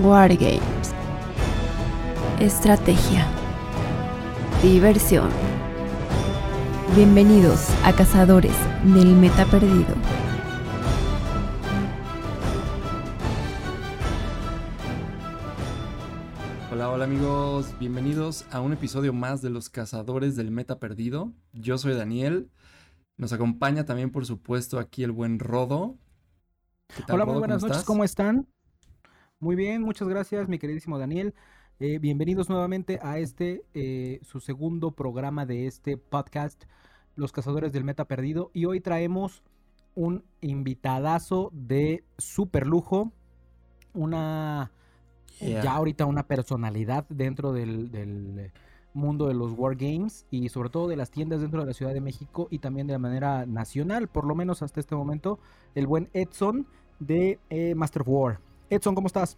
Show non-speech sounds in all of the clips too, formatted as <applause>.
Wargames. Estrategia. Diversión. Bienvenidos a Cazadores del Meta Perdido. Hola, hola amigos, bienvenidos a un episodio más de los Cazadores del Meta Perdido. Yo soy Daniel. Nos acompaña también, por supuesto, aquí el buen Rodo. ¿Qué tal, Hola, muy buenas noches, ¿cómo están? Muy bien, muchas gracias, mi queridísimo Daniel. Eh, bienvenidos nuevamente a este, eh, su segundo programa de este podcast, Los Cazadores del Meta Perdido. Y hoy traemos un invitadazo de super lujo, una, ya ahorita una personalidad dentro del, del mundo de los wargames y sobre todo de las tiendas dentro de la Ciudad de México y también de manera nacional, por lo menos hasta este momento, el buen Edson de eh, Master of War. Edson, ¿cómo estás?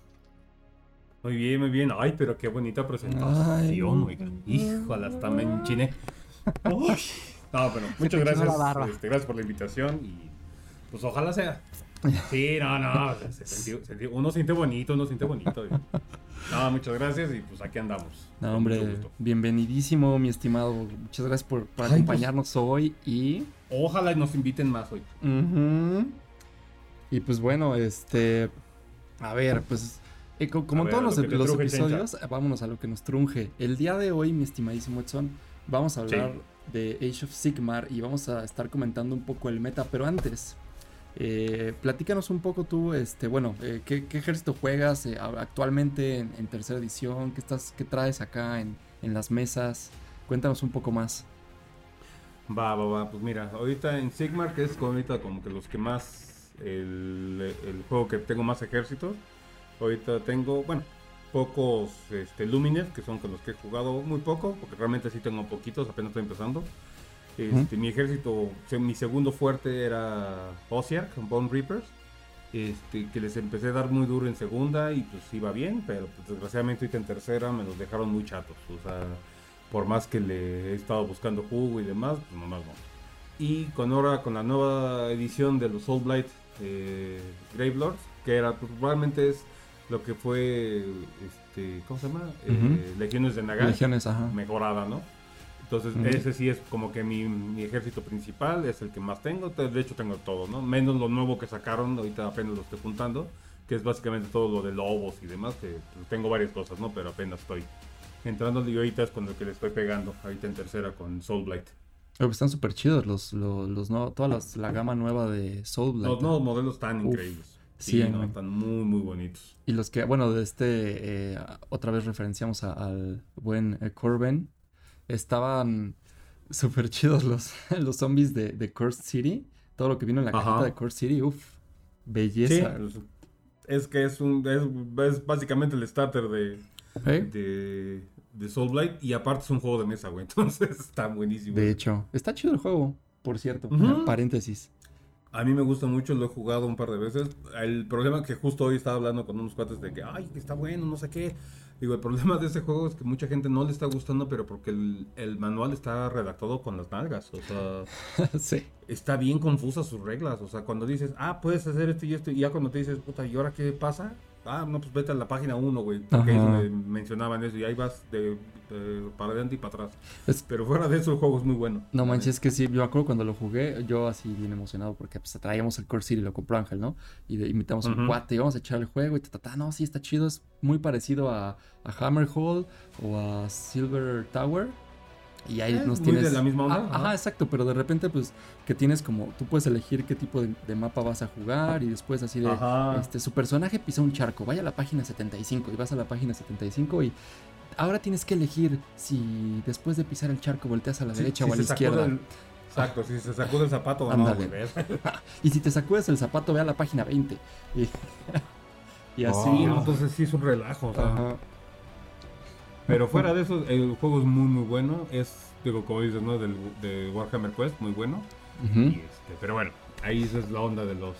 Muy bien, muy bien. Ay, pero qué bonita presentación, oigan. Híjole, hasta me enchiné. <laughs> Uy. No, pero muchas gracias. Este, gracias por la invitación y pues ojalá sea. Sí, no, no. uno siente bonito, uno siente bonito. No, muchas gracias y pues aquí andamos. No, hombre, bienvenidísimo, mi estimado. Muchas gracias por, pues, acompañarnos hoy y... Ojalá nos inviten más hoy. Y pues bueno, este... A ver, pues... Eh, como en todos los, episodios, vámonos a lo que nos trunje. El día de hoy, mi estimadísimo Edson, vamos a hablar de Age of Sigmar y vamos a estar comentando un poco el meta, pero antes... Eh, platícanos un poco tú, este, bueno, eh, ¿qué, ejército juegas eh, actualmente en, tercera edición? ¿Qué, estás, qué traes acá en, las mesas? Cuéntanos un poco más. Va, va, va, pues mira, ahorita en Sigmar, que es como ahorita como que los que más, el, juego que tengo más ejércitos, ahorita tengo, bueno, pocos este, Lumines, que son con los que he jugado muy poco, porque realmente sí tengo poquitos, apenas estoy empezando. Este, mi ejército, mi segundo fuerte era Osiark, Bone Reapers. Este, que les empecé a dar muy duro en segunda y pues iba bien, pero pues, desgraciadamente ahorita en tercera me los dejaron muy chatos. O sea, por más que le he estado buscando jugo y demás, pues nomás no. Y con ahora, con la nueva edición de los Soul Blight eh, Gravelords, que era, pues, probablemente es lo que fue, este, ¿cómo se llama? Eh, Legiones de. Legiones, ajá. Mejorada, ¿no? Entonces, ese sí es como que mi, ejército principal, es el que más tengo. De hecho, tengo todo, ¿no? Menos lo nuevo que sacaron, ahorita apenas lo estoy juntando, que es básicamente todo lo de lobos y demás, que pues, tengo varias cosas, ¿no? Pero apenas estoy entrando y ahorita es con el que le estoy pegando, ahorita en tercera con Soulblight. Pero están súper chidos los, los, no, toda la gama nueva de Soulblight. Los nuevos modelos están increíbles. Sí, están muy, muy bonitos. Y los que, bueno, de este, eh, otra vez referenciamos al buen eh, Corben, estaban súper chidos los, <laughs> los zombies de, de Cursed City. Todo lo que vino en la cajita de Cursed City, uff, belleza. es que es, un, es, básicamente el starter de, de, de Soulblight y aparte es un juego de mesa, güey. <laughs> Entonces está buenísimo. De hecho, está chido el juego, por cierto. Paréntesis. A mí me gusta mucho, lo he jugado un par de veces. El problema que justo hoy estaba hablando con unos cuates de que, ay, está bueno, no sé qué. Digo, el problema de ese juego es que mucha gente no le está gustando, pero porque el, manual está redactado con las nalgas. O sea, <laughs> sí. está bien confusa sus reglas. O sea, cuando dices, ah, puedes hacer esto y esto, y ya cuando te dices, puta, ¿y ahora qué pasa? Ah, no, pues vete a la página 1, güey. Porque ahí mencionaban eso y ahí vas de, para adelante y para atrás. Pero fuera de eso, el juego es muy bueno. No manches, es que sí, yo me acuerdo cuando lo jugué, yo así bien emocionado porque pues traíamos el Core City, lo compró Ángel, ¿no? Y invitamos a un cuate y vamos a echar el juego y ta, no, sí, está chido, es muy parecido a, a Hammerhall o a Silver Tower. Y ahí nos tienes. de la misma onda. Ah, ajá, exacto, pero de repente, pues, que tienes como. Tú puedes elegir qué tipo de, mapa vas a jugar y después así de. Este, su personaje pisa un charco, vaya a la página 75 y vas a la página 75 y. Ahora tienes que elegir si después de pisar el charco volteas a la derecha o a la izquierda. exacto, si se sacude el zapato o no, <laughs> Y si te sacudes el zapato, ve a la página 20. <laughs> Y, así. entonces sí es un relajo. O sea. Pero fuera de eso, el juego es muy, muy bueno. Es, digo, como dices, ¿no? Del, de Warhammer Quest, muy bueno. Este, pero bueno, ahí esa es la onda de los...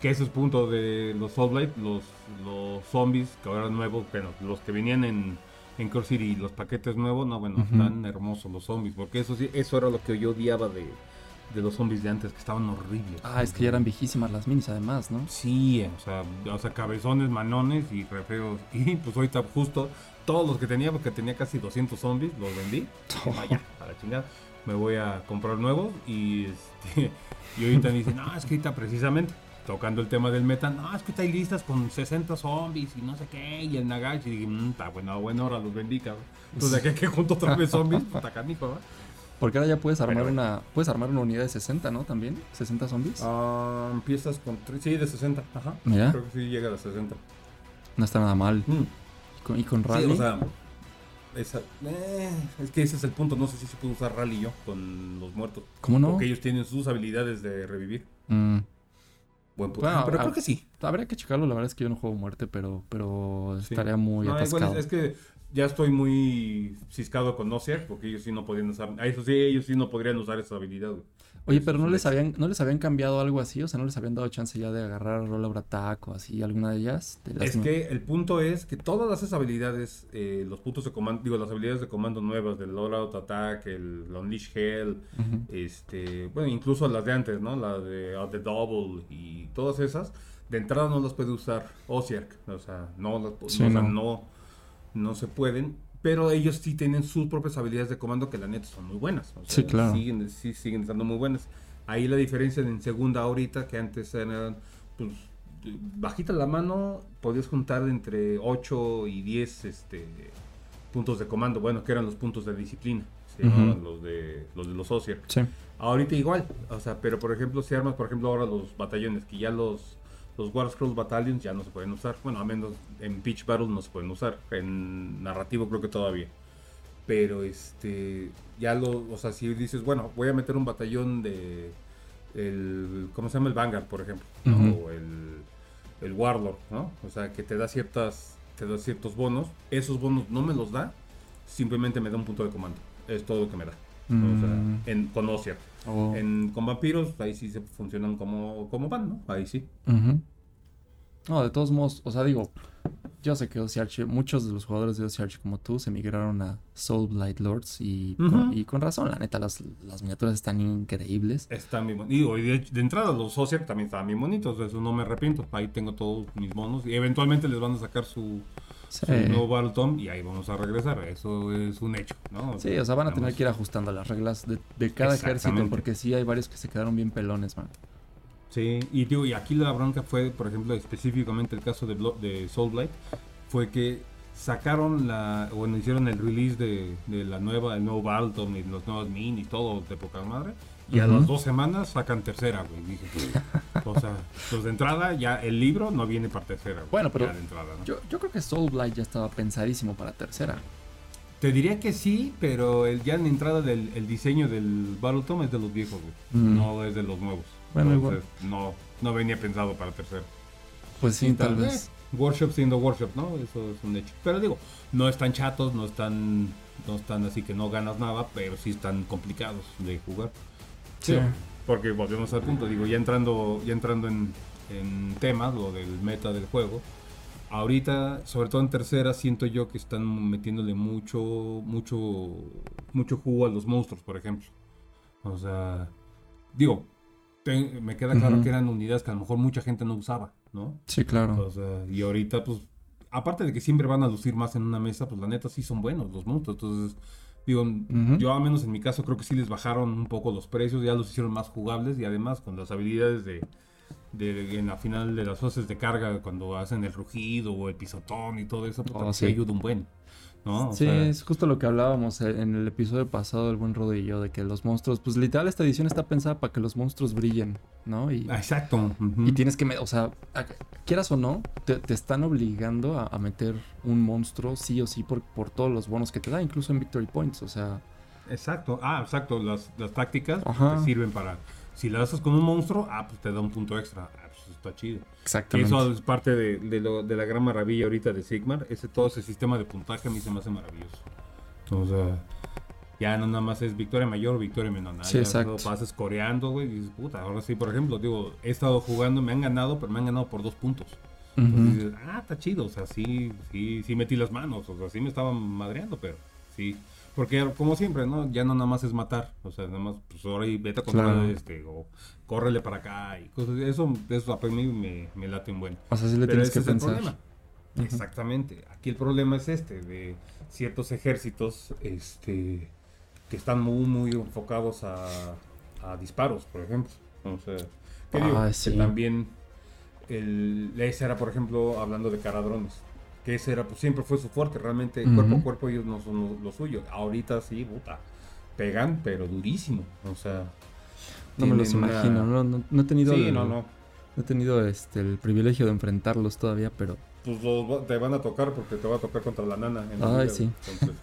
Que ese es punto de los Soulblight, los, los zombies, que ahora nuevos, bueno, los que venían en, en Core City, los paquetes nuevos, no, bueno, están hermosos los zombies, porque eso sí, eso era lo que yo odiaba de, de los zombies de antes, que estaban horribles. Ah, es que ya eran viejísimas las minis además, ¿no? Sí, o sea, o sea cabezones, manones y re feos. <laughs> Y pues ahorita justo todos los que tenía, porque tenía casi 200 zombies, los vendí. <laughs> Vaya, a la chingada. Me voy a comprar nuevos y, este, <laughs> y ahorita me dicen, no, es que ahorita precisamente tocando el tema del meta, no, es que está listas con 60 zombies y no sé qué, y el Nagashi, y dije, mmm, está bueno, bueno, ahora los vendí, cabrón. Entonces, de aquí que junto otra vez zombies, puta canijo, ¿verdad? Porque ahora ya puedes armar una puedes armar una unidad de 60, ¿no? También, 60 zombies. Ah, empiezas con sí, de 60, ajá. Mira. Creo que sí llega a 60. No está nada mal. Mm. ¿Y, con, rally. Sí, o sea, eh, es que ese es el punto, no sé si se puede usar rally yo con los muertos. ¿Cómo no? Porque ellos tienen sus habilidades de revivir. Mm. Buen punto. pero creo que sí. Habría que checarlo, la verdad es que yo no juego muerte, pero, pero estaría muy atascado. es que ya estoy muy ciscado con Noziak, porque ellos sí no podían usar, a eso sí, ellos sí no podrían usar esa habilidad. Oye, pero no les habían, no les habían cambiado algo así, o sea, no les habían dado chance ya de agarrar Attack o así, alguna de ellas. es que el punto es que todas esas habilidades, eh, los puntos de comando, digo, las habilidades de comando nuevas, del Rollout Attack, el Unleash Hell, este, bueno, incluso las de antes, ¿no? La de uh, The Double y todas esas, de entrada no las puede usar Osiark, o sea, no, las, no, no se pueden pero ellos sí tienen sus propias habilidades de comando que la neta son muy buenas. sí, claro. Siguen, sí, siguen estando muy buenas. Ahí la diferencia en segunda ahorita, que antes eran, pues, bajita la mano, podías juntar entre 8 y 10 este, puntos de comando, bueno, que eran los puntos de disciplina, se llamaban los de los de los Sí. Ahorita igual, o sea, pero por ejemplo, si armas, por ejemplo, ahora los batallones, que ya los los War Scrolls Battalions ya no se pueden usar. Bueno, a menos en Pitch Battle no se pueden usar. En narrativo creo que todavía. Pero este, ya lo, o sea, si dices, bueno, voy a meter un batallón de, el, ¿cómo se llama? El Vanguard, por ejemplo. O el, el Warlord, ¿no? O sea, que te da ciertas, te da ciertos bonos. Esos bonos no me los da, simplemente me da un punto de comando. Es todo lo que me da. O sea, mm. en, con. Oh. En, con vampiros, ahí sí se funcionan como, como van, ¿no? Ahí sí. No, de todos modos, o sea, digo, yo sé que OCH, muchos de los jugadores de OCH como tú se migraron a Soul Blight Lords y, con, y con razón, la neta, las, las miniaturas están increíbles. Están bien bonitos. Y de, de, entrada los OCH también estaban bien bonitos, eso no me arrepiento. Ahí tengo todos mis monos y eventualmente les van a sacar su, Sí. nuevo Battle y ahí vamos a regresar. Eso es un hecho, ¿no? Sí, o sea, van a tener que ir ajustando las reglas de, cada ejército porque sí hay varios que se quedaron bien pelones, man. Sí, y digo, y aquí la bronca fue, por ejemplo, específicamente el caso de, de Soulblight, fue que sacaron la, bueno, hicieron el release de, la nueva, el nuevo Balton y los nuevos Mini y todo de poca madre. Y a las dos semanas sacan tercera, güey. Dije, pues, o sea, pues de entrada ya el libro no viene para tercera. Bueno, pero yo, yo, creo que Soul Blight ya estaba pensadísimo para tercera. Te diría que sí, pero el, ya en la entrada del el diseño del Battletome es de los viejos, güey. No es de los nuevos. Bueno, Entonces, no, no venía pensado para tercera. Pues sí, tal, vez. workshop siendo workshop, ¿no? Eso es un hecho. Pero digo, no están chatos, no están, no están así que no ganas nada, pero sí están complicados de jugar. Sí. Porque volvemos al punto, digo, ya entrando, ya entrando en, en temas, lo del meta del juego, ahorita, sobre todo en tercera, siento yo que están metiéndole mucho, mucho, mucho jugo a los monstruos, por ejemplo. O sea, digo, me queda claro que eran unidades que a lo mejor mucha gente no usaba, ¿no? Sí, claro. O sea, y ahorita, pues, aparte de que siempre van a lucir más en una mesa, pues la neta sí son buenos los monstruos. Entonces, Digo, yo al menos en mi caso creo que sí les bajaron un poco los precios, ya los hicieron más jugables y además con las habilidades de, en la final de las fases de carga cuando hacen el rugido o el pisotón y todo eso, pues oh, sí. ayuda un buen sí, es justo lo que hablábamos en el episodio pasado del buen Rodo y yo, de que los monstruos, pues literal esta edición está pensada para que los monstruos brillen, ¿no? Y, Exacto. Y tienes que, o sea, quieras o no, te, están obligando a, meter un monstruo sí o sí por, por todos los bonos que te da, incluso en Victory Points, o sea... Exacto, ah, exacto, las, las tácticas te sirven para... Si las haces con un monstruo, ah, pues te da un punto extra está chido. Exactamente. eso es parte de, de, la gran maravilla ahorita de Sigmar. Ese, todo ese sistema de puntaje a mí se me hace maravilloso. O sea, ya no nada más es victoria mayor, victoria menor. Nada, sí, exacto. pasas coreando, güey, y dices, puta, ahora sí, por ejemplo, digo, he estado jugando, me han ganado, pero me han ganado por dos puntos. Entonces dices, ah, está chido, o sea, sí, sí, sí metí las manos, o sea, sí me estaban madreando, pero sí. Porque como siempre, ¿no? Ya no nada más es matar. O sea, nada más, pues ahora y vete a contra este, o córrele para acá y cosas. Eso, eso a mí me, me late un buen. O sea, sí le tienes que pensar. Exactamente. Aquí el problema es este, de ciertos ejércitos, este, que están muy, muy enfocados a, a disparos, por ejemplo. O sea, que ah, también el, ese era, por ejemplo, hablando de caradrones. Que ese era, pues siempre fue su fuerte. Realmente, cuerpo a cuerpo, ellos no son lo, suyo. Ahorita sí, puta. Pegan, pero durísimo. O sea. No me los imagino. No, no, no, he tenido. Sí, no, no. No he tenido este, el privilegio de enfrentarlos todavía, pero. Pues los, te van a tocar porque te va a tocar contra la nana. Ay, sí. Entonces,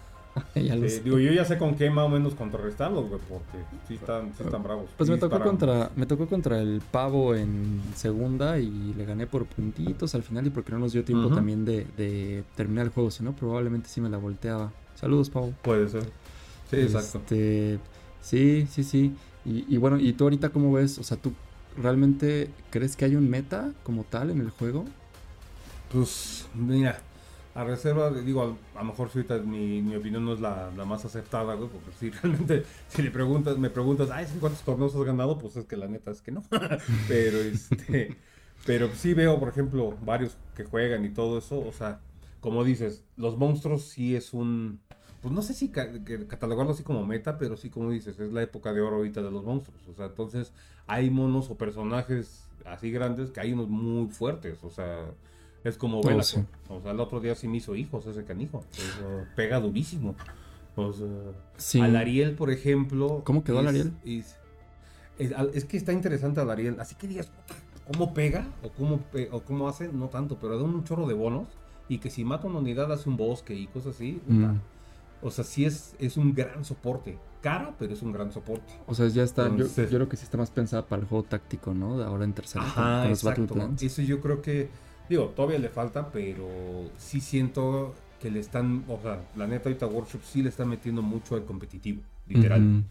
<laughs> digo, yo ya sé con qué más o menos contrarrestarlos, güey, porque sí están, sí están bravos. Pues me tocó contra, me tocó contra el pavo en segunda y le gané por puntitos al final y porque no nos dio tiempo también de, terminar el juego, si no probablemente sí me la volteaba. Saludos, pavo. Puede ser. Sí, exacto. Este, sí, sí, sí. Y, y bueno, ¿y tú ahorita cómo ves? O sea, ¿tú realmente crees que hay un meta como tal en el juego? Pues, mira, a reserva, digo, a, lo mejor ahorita mi, mi, opinión no es la, más aceptada, güey, porque si <laughs> realmente, si le preguntas, me preguntas, ay, ¿cuántos torneos has ganado? Pues es que la neta es que no. <laughs> pero este, pero sí veo, por ejemplo, varios que juegan y todo eso, o sea, como dices, los monstruos sí es un, pues no sé si catalogarlo así como meta, pero sí como dices, es la época de oro ahorita de los monstruos, o sea, entonces hay monos o personajes así grandes que hay unos muy fuertes, o sea, es como oh, O sea, el otro día sí me hizo hijos ese canijo. pega durísimo. O sea, al Ariel, por ejemplo. ¿Cómo quedó el Ariel? Es, que está interesante al Ariel. Así que digas, ¿cómo pega? O cómo, o cómo hace, no tanto, pero da un chorro de bonos. Y que si mata una unidad hace un bosque y cosas así. Mm. O sea, sí es, es un gran soporte. Caro, pero es un gran soporte. O sea, ya está. yo, creo que sí está más pensada para el juego táctico, ¿no? De ahora en tercera. Ajá, exacto. Eso yo creo que Digo, todavía le falta, pero sí siento que le están, o sea, la neta ahorita Workshop sí le está metiendo mucho al competitivo, literal.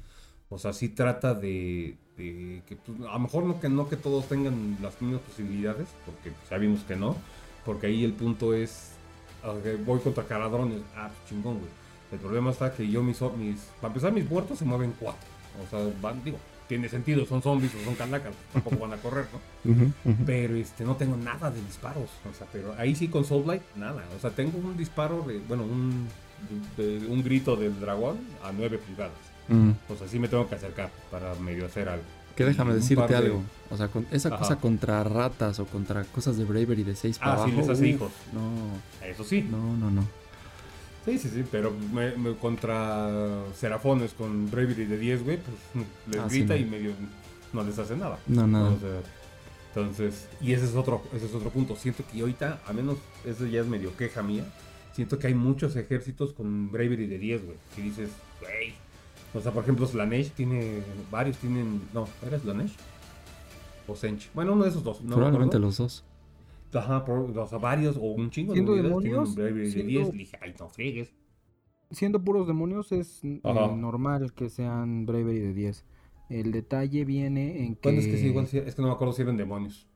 O sea, sí trata de, que pues, a lo mejor no que, no que todos tengan las mismas posibilidades, porque ya vimos que no, porque ahí el punto es, voy contra caradrones, ah, pues, chingón, güey. El problema está que yo mis, mis, para empezar mis muertos se mueven cuatro, o sea, van, digo, tiene sentido, son zombies o son calacas, tampoco van a correr, ¿no? <laughs> Pero este, no tengo nada de disparos, o sea, pero ahí sí con Soul Light, nada, o sea, tengo un disparo de, bueno, un, un grito del dragón a 9 pulgadas. O sea, sí me tengo que acercar para medio hacer algo. Que déjame decirte algo. O sea, con esa cosa contra ratas o contra cosas de Bravery de 6 para ah, sí, les hace hijos. No. Eso sí. No, no, no. Sí, sí, sí, pero contra Serafones con Bravery de 10, güey, pues les ah, grita y medio no les hace nada. No, nada. entonces, y ese es otro, ese es otro punto. Siento que ahorita, a menos eso ya es medio queja mía, siento que hay muchos ejércitos con Bravery de 10, güey. Que dices, güey. O sea, por ejemplo, Slanesh tiene, varios tienen, no, ¿era Slanesh? O Sench. Bueno, uno de esos dos. ¿no? Probablemente los dos. Ajá, o sea, varios o un chingo siendo de demonios. Siendo puros demonios es eh, normal que sean Bravery de 10. El detalle viene en que. es que igual, es que no me acuerdo si eran demonios.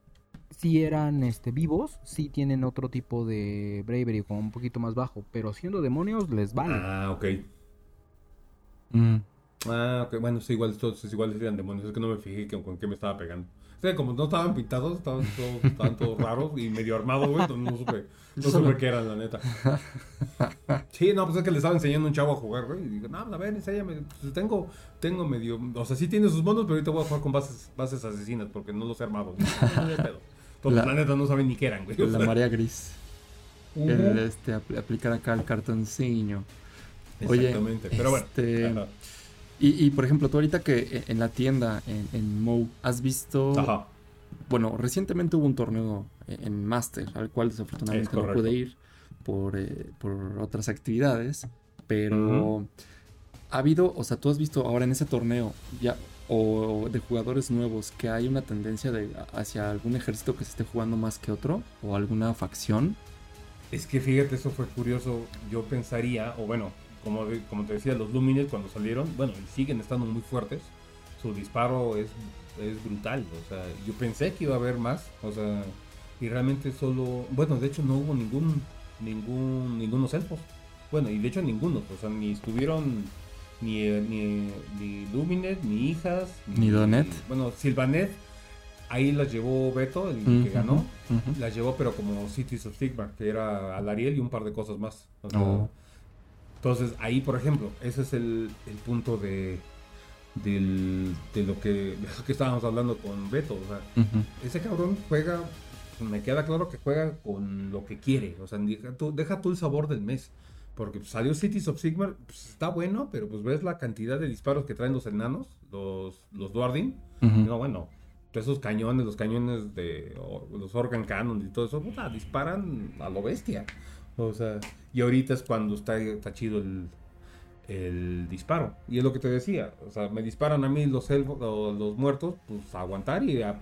Si eran este, vivos, sí tienen otro tipo de Bravery, como un poquito más bajo. Pero siendo demonios, les vale. Ah, ok. Mm. Ah, ok. Bueno, sí, igual, entonces, igual eran demonios. Es que no me fijé con qué me estaba pegando. O sea, como no estaban pintados, estaban todos, estaban todos raros y medio armados, güey. Entonces no supe, no supe qué eran, la neta. Sí, no, pues es que le estaba enseñando un chavo a jugar, güey. Y digo, no, a ver, enséñame. Pues tengo, tengo medio. O sea, sí tiene sus monos, pero ahorita voy a jugar con bases, bases asesinas porque no los he armado. <laughs> Entonces, la, neta no saben ni qué eran, güey. La María Gris. El, este, aplicar acá el cartoncillo. Exactamente, pero bueno. Este, y, por ejemplo, tú ahorita que en la tienda, en, en Mo, has visto... Ajá. Bueno, recientemente hubo un torneo en Master, al cual desafortunadamente no pude ir por, eh, por otras actividades, pero ha habido, o sea, tú has visto ahora en ese torneo ya o de jugadores nuevos que hay una tendencia de hacia algún ejército que se esté jugando más que otro o alguna facción. Es que fíjate, eso fue curioso. Yo pensaría, o bueno, como, como te decía, los Lumines cuando salieron, bueno, siguen estando muy fuertes. Su disparo es, es brutal. O sea, yo pensé que iba a haber más. O sea, y realmente solo. Bueno, de hecho no hubo ningún. Ningún. Ningunos elfos. Bueno, y de hecho ninguno. O sea, ni estuvieron ni, eh, ni, ni Luminet, ni Hijas. Ni, Donet. bueno, Silvanet, ahí las llevó Beto, el que ganó. Las llevó, pero como Cities of Sigmar, que era Alariel y un par de cosas más. Oh. Entonces, ahí, por ejemplo, ese es el, el punto de, del, de, lo que, de lo que estábamos hablando con Beto. O sea, ese cabrón juega, me queda claro que juega con lo que quiere. O sea, deja tú, deja tú el sabor del mes. Porque pues, salió Cities of Sigmar, pues está bueno, pero pues ves la cantidad de disparos que traen los enanos, los, los Duardin. No, bueno, esos cañones, los cañones de los Organ Cannon y todo eso, disparan a lo bestia. O sea, y ahorita es cuando está, está chido el, el disparo. Y es lo que te decía, o sea, me disparan a mí los elfos, los muertos, pues aguantar y a,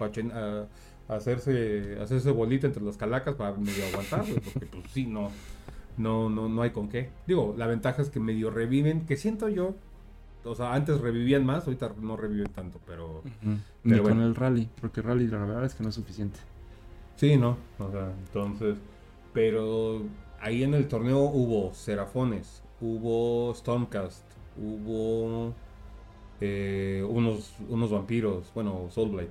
hacerse hacerse bolita entre las calacas para medio aguantar, porque pues sí, no no, no, no hay con qué. Digo, la ventaja es que medio reviven, que siento yo, o sea, antes revivían más, ahorita no reviven tanto, pero... Ni con el rally, porque rally la verdad es que no es suficiente. Sí, no, o sea, entonces, pero ahí en el torneo hubo Serafones, hubo Stormcast, hubo eh, unos, unos vampiros, bueno, Soulblight.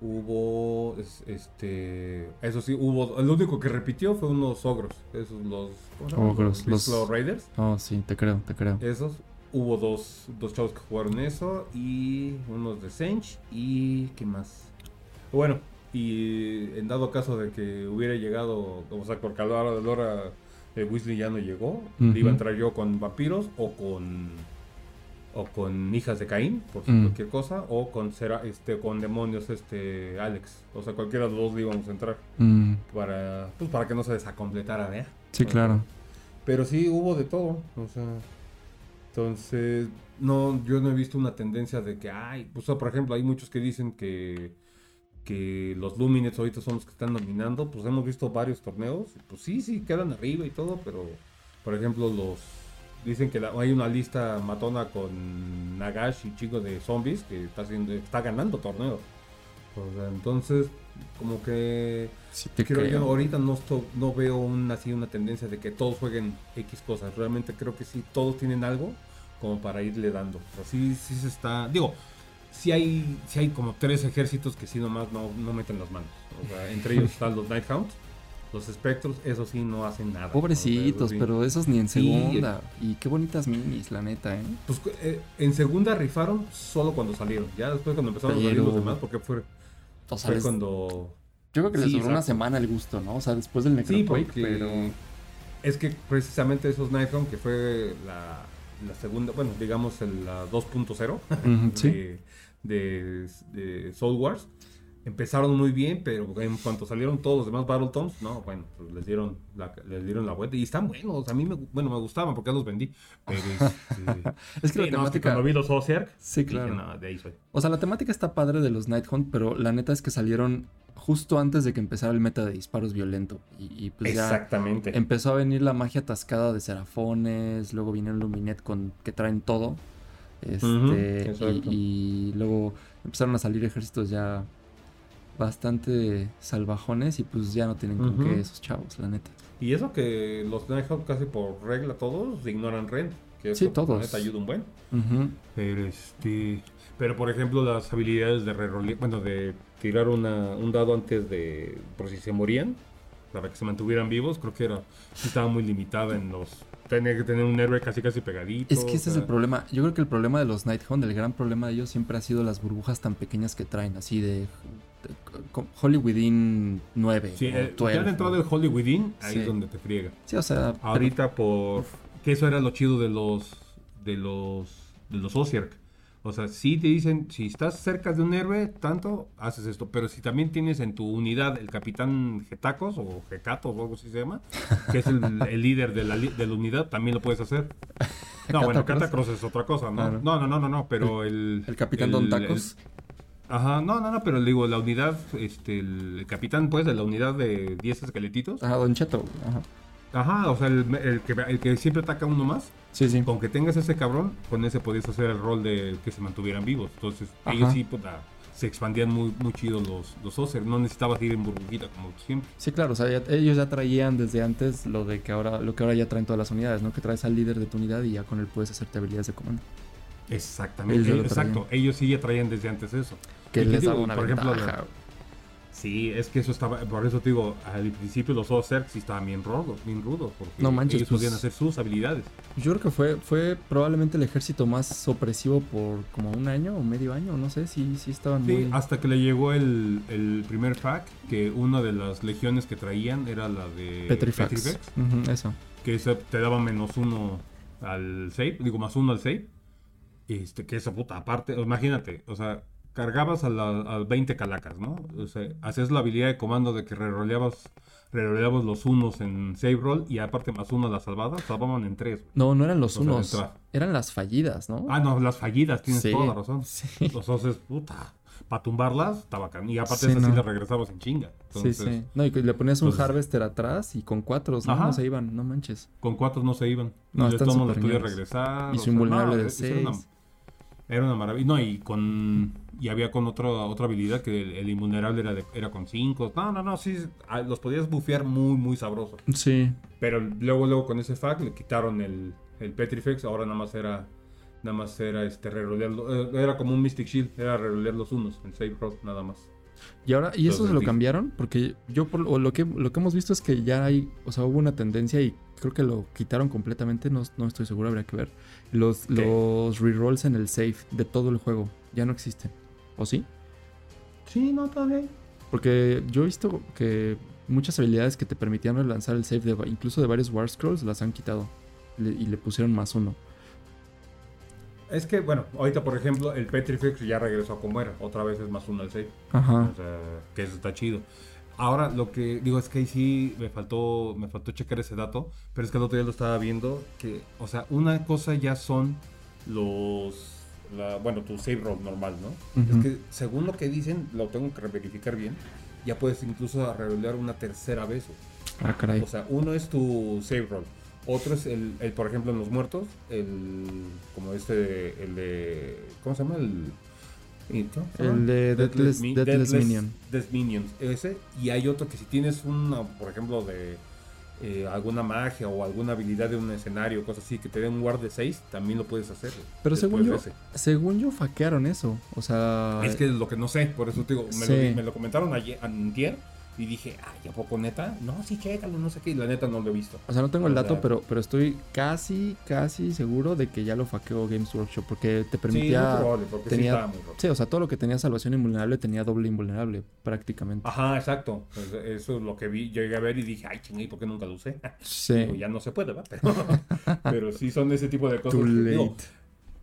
Hubo este eso sí hubo el único que repitió fue unos ogros esos los ogros los, Raiders. Oh sí te creo te creo. Esos hubo dos, dos chavos que jugaron eso y unos de Sench y qué más bueno y en dado caso de que hubiera llegado o sea por calor de Lora eh, Weasley ya no llegó iba a entrar yo con vampiros o con o con hijas de Caín, por mm. cualquier cosa, o con este con demonios este Alex. O sea, cualquiera de los dos íbamos a entrar. Mm. Para, pues, para que no se desacompletara, ¿eh? Sí, claro. Pero sí hubo de todo. O sea. Entonces, no, yo no he visto una tendencia de que, ay, pues, por ejemplo, hay muchos que dicen que, que los Luminets ahorita son los que están dominando. Pues hemos visto varios torneos. Pues sí, sí, quedan arriba y todo, pero, por ejemplo, los Dicen que hay una lista matona con Nagash y chicos de zombies que está haciendo, está ganando torneos. entonces, como que creo yo ahorita no, no veo una, así una tendencia de que todos jueguen X cosas. Realmente creo que sí, todos tienen algo como para irle dando. Así sí, se está. Digo, sí hay, sí hay como tres ejércitos que sí nomás no, no meten las manos. entre ellos están los Nighthounds los espectros, eso sí, no hacen nada. Pobrecitos, pero esos ni en segunda. Y, qué bonitas minis, la neta, ¿eh? Pues eh, en segunda rifaron solo cuando salieron. Ya después cuando empezaron a salir los demás, porque fue, fue cuando... Yo creo que les duró una semana el gusto, ¿no? O sea, después del Necroquake, sí, pero... Es que precisamente esos Nightcrown, que fue la, la segunda, bueno, digamos la 2.0 de, de, de Soul Wars empezaron muy bien, pero en cuanto salieron todos los demás Battletones, no, bueno, pues les dieron la, les dieron la vuelta y están buenos. A mí me, bueno, me gustaban porque ya los vendí. Pero <laughs> este, es que la temática. cuando vi los sí, claro. O sea, la temática está padre de los Nighthunt, pero la neta es que salieron justo antes de que empezara el meta de disparos violento. Y, pues Exactamente. ya empezó a venir la magia atascada de Serafones, luego vinieron Luminet con que traen todo. Este, y, luego empezaron a salir ejércitos ya bastante salvajones y pues ya no tienen con qué esos chavos, la neta. Y eso que los Nighthawk casi por regla todos ignoran. Que sí, todos. Neta ayuda un buen. Pero este... Pero por ejemplo las habilidades de rerolear, bueno, de tirar una, un dado antes de... por si se morían, para que se mantuvieran vivos, creo que era... estaba muy limitada en los tenía que tener un héroe casi casi pegadito. Es que ese es el problema. Yo creo que el problema de los Nighthound, el gran problema de ellos siempre ha sido las burbujas tan pequeñas que traen, así de Holy Within 9. Sí, eh, ya dentro del Holy Within, ahí es donde te friega. Sí, o sea. Ahorita por. Que eso era lo chido de los. De los. De los Osiark. O sea, si te dicen, si estás cerca de un héroe, tanto, haces esto. Pero si también tienes en tu unidad el capitán Getacos o Gecatos o algo así se llama, que es el, <laughs> líder de la, de la, unidad, también lo puedes hacer. No, bueno, Catacross es otra cosa, ¿no? No, no, no, no, no, pero el... El capitán Don Tacos. Ajá, no, no, no, pero digo, la unidad, este, el, capitán, pues, de la unidad de 10 esqueletitos. Ajá, Don Cheto, ajá. Ajá, o sea, el, que, el que siempre ataca uno más. Sí, sí. Con que tengas ese cabrón, con ese podías hacer el rol de que se mantuvieran vivos. Entonces, ellos sí, puta, se expandían muy, muy chido los, los no necesitabas ir en burbujita como siempre. Sí, claro, o sea, ellos ya traían desde antes lo de que ahora, lo que ahora ya traen todas las unidades, ¿no? Que traes al líder de tu unidad y ya con él puedes hacerte habilidades de comando. Exactamente, exacto, ellos sí ya traían desde antes eso. Que les da una por ejemplo, Sí, es que eso estaba, por eso te digo, al principio los Ozer sí estaban bien rudos, bien rudos, porque no manches, ellos podían pues, hacer sus habilidades. Yo creo que fue, fue probablemente el ejército más opresivo por como un año o medio año, no sé, si sí, estaban sí, muy... hasta que le llegó el, el primer fac, que una de las legiones que traían era la de Petrifax. eso. Que eso te daba menos uno al save, digo más uno al save. Este, que esa puta aparte, imagínate, o sea, cargabas a, las 20 calacas, ¿no? O sea, hacías la habilidad de comando de que reroleabas, reroleabas los unos en save roll y aparte más uno las salvadas, salvaban en tres. No, no eran los unos, eran las fallidas, ¿no? Ah, no, las fallidas, tienes toda la razón. Sí. Los es puta, para tumbarlas, estaba bacán. Y aparte sí, esas sí las regresabas en chinga. sí, sí. No, y le ponías un harvester atrás y con cuatro ¿no? no se iban, no manches. Con cuatro no se iban. No, y podías regresar. Y su invulnerable de seis. Era una maravilla. No, y con. Y había con otra otra habilidad que el, invulnerable era, era con 5. No, no, no, sí. Los podías bufear muy, muy sabroso. Sí. Pero luego, luego con ese fact le quitaron el, el Petrifex. Ahora nada más era. Nada más era este rerolear. Eh, era como un Mystic Shield. Era rerolear los unos en Save Road, nada más. Y ahora, ¿y eso se lo cambiaron? Porque yo por lo que lo que hemos visto es que ya hay, o sea, hubo una tendencia y creo que lo quitaron completamente, no, no estoy seguro, habría que ver. Los, los rerolls en el save de todo el juego ya no existen. ¿O sí? Sí, no, todavía. Porque yo he visto que muchas habilidades que te permitían relanzar el save, de, incluso de varios War Scrolls, las han quitado. y le pusieron más uno. Es que, bueno, ahorita por ejemplo, el Petrifex ya regresó como era. Otra vez es más uno al save. Ajá. O sea, que eso está chido. Ahora lo que digo es que ahí sí me faltó, me faltó checar ese dato, pero es que el otro día lo estaba viendo, que, o sea, una cosa ya son los, bueno, tu save roll normal, ¿no? Es que según lo que dicen, lo tengo que verificar bien, ya puedes incluso arreglar una tercera vez. Ah, caray. O sea, uno es tu save roll, otro es el, el, por ejemplo, en los muertos, el, como este, el de, ¿cómo se llama? El el de Deathless, Minion. Minions, ese. Y hay otro que si tienes una, por ejemplo, de eh, alguna magia o alguna habilidad de un escenario, cosas así, que te den un guard de 6, también lo puedes hacer. Pero según yo, según yo, faquearon eso. O sea. Es que es lo que no sé, por eso te digo, me, lo, me lo, comentaron ayer, antier y dije, ay, ¿a poco neta? No, sí, chécalo, no sé qué. Y la neta no lo he visto. O sea, no tengo el dato, pero, pero estoy casi, casi seguro de que ya lo hackeó Games Workshop. Porque te permitía. Sí, probable, porque tenía, sí, sí, o sea, todo lo que tenía salvación invulnerable tenía doble invulnerable, prácticamente. Ajá, exacto. Pues eso es lo que vi. Llegué a ver y dije, ay, chingue, ¿por qué nunca lo usé? <laughs> Sí. ya no se puede, ¿verdad? Pero, <laughs> pero, sí son ese tipo de cosas. Too late.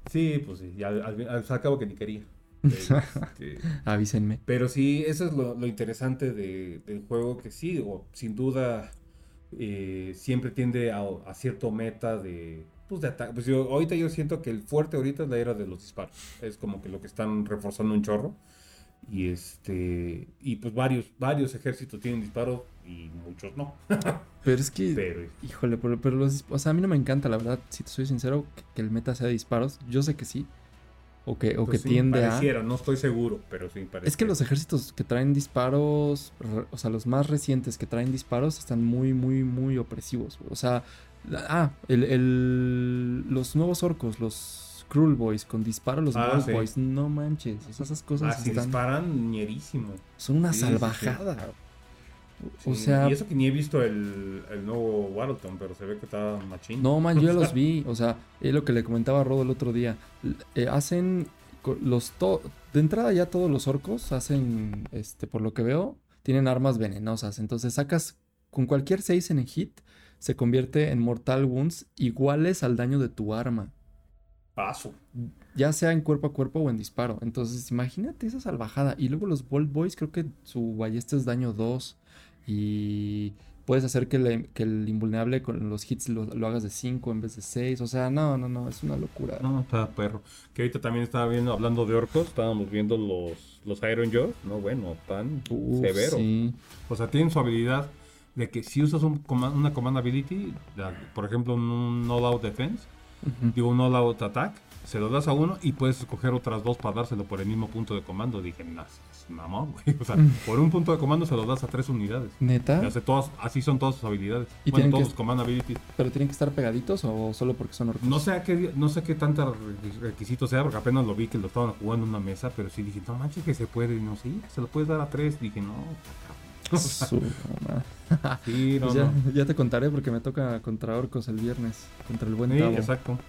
sí, pues sí. Ya, al, al, al cabo que ni quería. Este, <laughs> Avísenme. Pero sí, eso es lo, interesante del juego, que sí, o, sin duda eh, siempre tiende a, cierto meta de, pues de ataque. Pues yo, ahorita yo siento que el fuerte ahorita es la era de los disparos. Es como que lo que están reforzando un chorro. Y este y pues varios varios ejércitos tienen disparos y muchos no. <laughs> pero es que híjole, pero, los o sea, a mí no me encanta la verdad, si te soy sincero, que el meta sea de disparos. Yo sé que sí, o que, o pues que tiende a... no estoy seguro, pero sí parece. Es que los ejércitos que traen disparos, o sea, los más recientes que traen disparos están muy, muy, muy opresivos. O sea, ah, el, los nuevos orcos, los Cruel Boys con disparo, los ah, Boys, no manches. esas cosas ah, disparan ñerísimo. Son una salvajada. O sea, y eso que ni he visto el, el nuevo Warleton, pero se ve que está machín. No, man, yo ya <laughs> los vi. O sea, es lo que le comentaba a Rodo el otro día. Eh, hacen los de entrada ya todos los orcos hacen, este, por lo que veo, tienen armas venenosas. Entonces sacas con cualquier 6 en el hit, se convierte en mortal wounds iguales al daño de tu arma. Paso. Ya sea en cuerpo a cuerpo o en disparo. Entonces, imagínate esa salvajada. Y luego los Bolt Boys, creo que su ballesta es daño 2. Y puedes hacer que, el invulnerable con los hits lo, hagas de 5 en vez de 6. O sea, no, no, no, es una locura. No, está perro. Que ahorita también estaba viendo, hablando de orcos, estábamos viendo los, los Iron Jaws. No, bueno, tan severo. O sea, tienen su habilidad de que si usas un, una command ability, por ejemplo, un all out defense, digo un all out attack, se lo das a uno y puedes escoger otras dos para dárselo por el mismo punto de comando. Dije, no, mamón, güey. <laughs> O sea, mm. por un punto de comando se lo das a tres unidades. ¿Neta? Hace todas, así son todas sus habilidades. ¿Y bueno, todos que, command abilities. ¿Pero tienen que estar pegaditos o solo porque son orcos? No sé a qué, no sé qué tanta requisito sea, porque apenas lo vi que lo estaban jugando en una mesa, pero sí dije, no manches que se puede. Y no, sí, se lo puedes dar a tres. Dije, no, <laughs> Su <laughs> sí, no, pues ya, ya, te contaré porque me toca contra orcos el viernes, contra el buen Sí, exacto.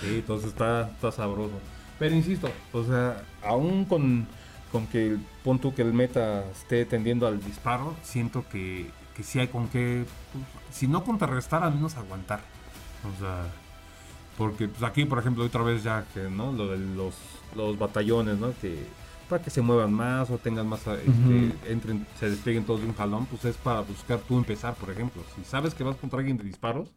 sí, entonces está, está sabroso. Pero insisto, o sea, aún con, con que el punto que el meta esté tendiendo al disparo, siento que, que sí hay con que, pues, si no contrarrestar, al menos aguantar. O sea, porque pues aquí, por ejemplo, otra vez ya que, ¿no? Lo de los, los batallones, ¿no? Que para que se muevan más o tengan más, este, entren, se desplieguen todos de un jalón, pues es para buscar tú empezar, por ejemplo. Si sabes que vas contra alguien de disparos,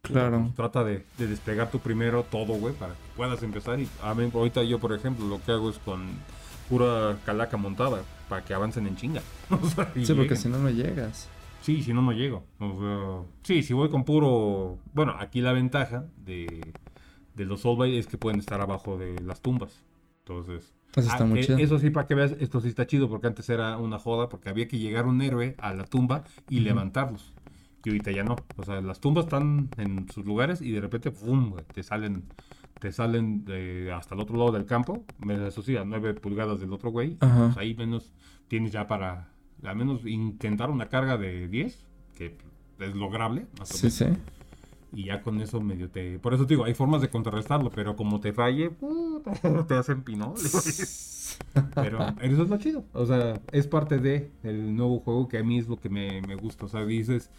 claro. Pues, trata de, desplegar tú primero todo, güey, para que puedas empezar. Y a mí, ahorita yo, por ejemplo, lo que hago es con pura calaca montada, para que avancen en chinga. <laughs> sí, porque si no, no llegas. Sí, si no, no llego. sí, si voy con puro... Bueno, aquí la ventaja de, de los Soul es que pueden estar abajo de las tumbas. Entonces, Ah, eso sí, para que veas, esto sí está chido, porque antes era una joda, porque había que llegar un héroe a la tumba y levantarlos. Y ahorita ya no. O sea, las tumbas están en sus lugares y de repente, ¡pum! te salen te salen hasta el otro lado del campo, eso sí, a 9 pulgadas del otro güey. Pues ahí menos tienes ya para, al menos intentar una carga de 10, que es lograble. sí, sí. Y ya con eso medio te... Por eso te digo, hay formas de contrarrestarlo, pero como te falle, <laughs> te hacen pinol. pero eso es lo chido. O sea, es parte de el nuevo juego que a mí es lo que me, gusta. O sea, dices,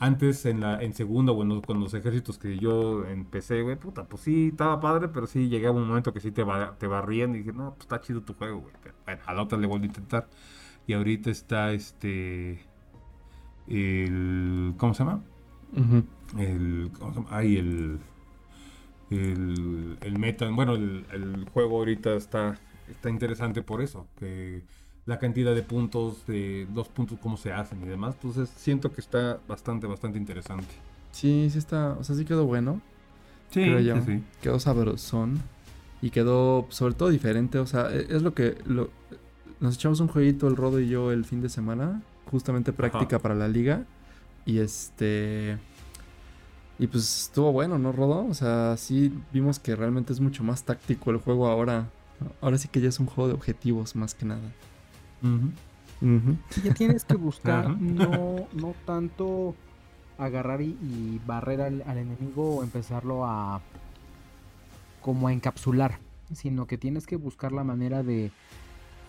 antes en la en segunda o en con los ejércitos que yo empecé, güey, puta, pues sí, estaba padre, pero sí llegaba un momento que sí te, va, te barrían y dije, no, pues está chido tu juego, güey. Pero bueno, a la otra le vuelvo a intentar. Y ahorita está este... El, ¿Cómo se llama? el, hay el, el, el meta, bueno, el, el, juego ahorita está, está interesante por eso, que la cantidad de puntos, de dos puntos, cómo se hacen y demás, entonces siento que está bastante, bastante interesante. Sí, sí está, o sea, sí quedó bueno. Sí, sí, Quedó sabrosón y quedó sobre todo diferente, o sea, e, es lo que lo, nos echamos un jueguito el Rodo y yo el fin de semana, justamente práctica para la liga y este y pues estuvo bueno, ¿no, Rodo? O sea, sí vimos que realmente es mucho más táctico el juego ahora. Ahora sí que ya es un juego de objetivos más que nada. Ya tienes que buscar no, no tanto agarrar y, barrer al, enemigo o empezarlo a como a encapsular, sino que tienes que buscar la manera de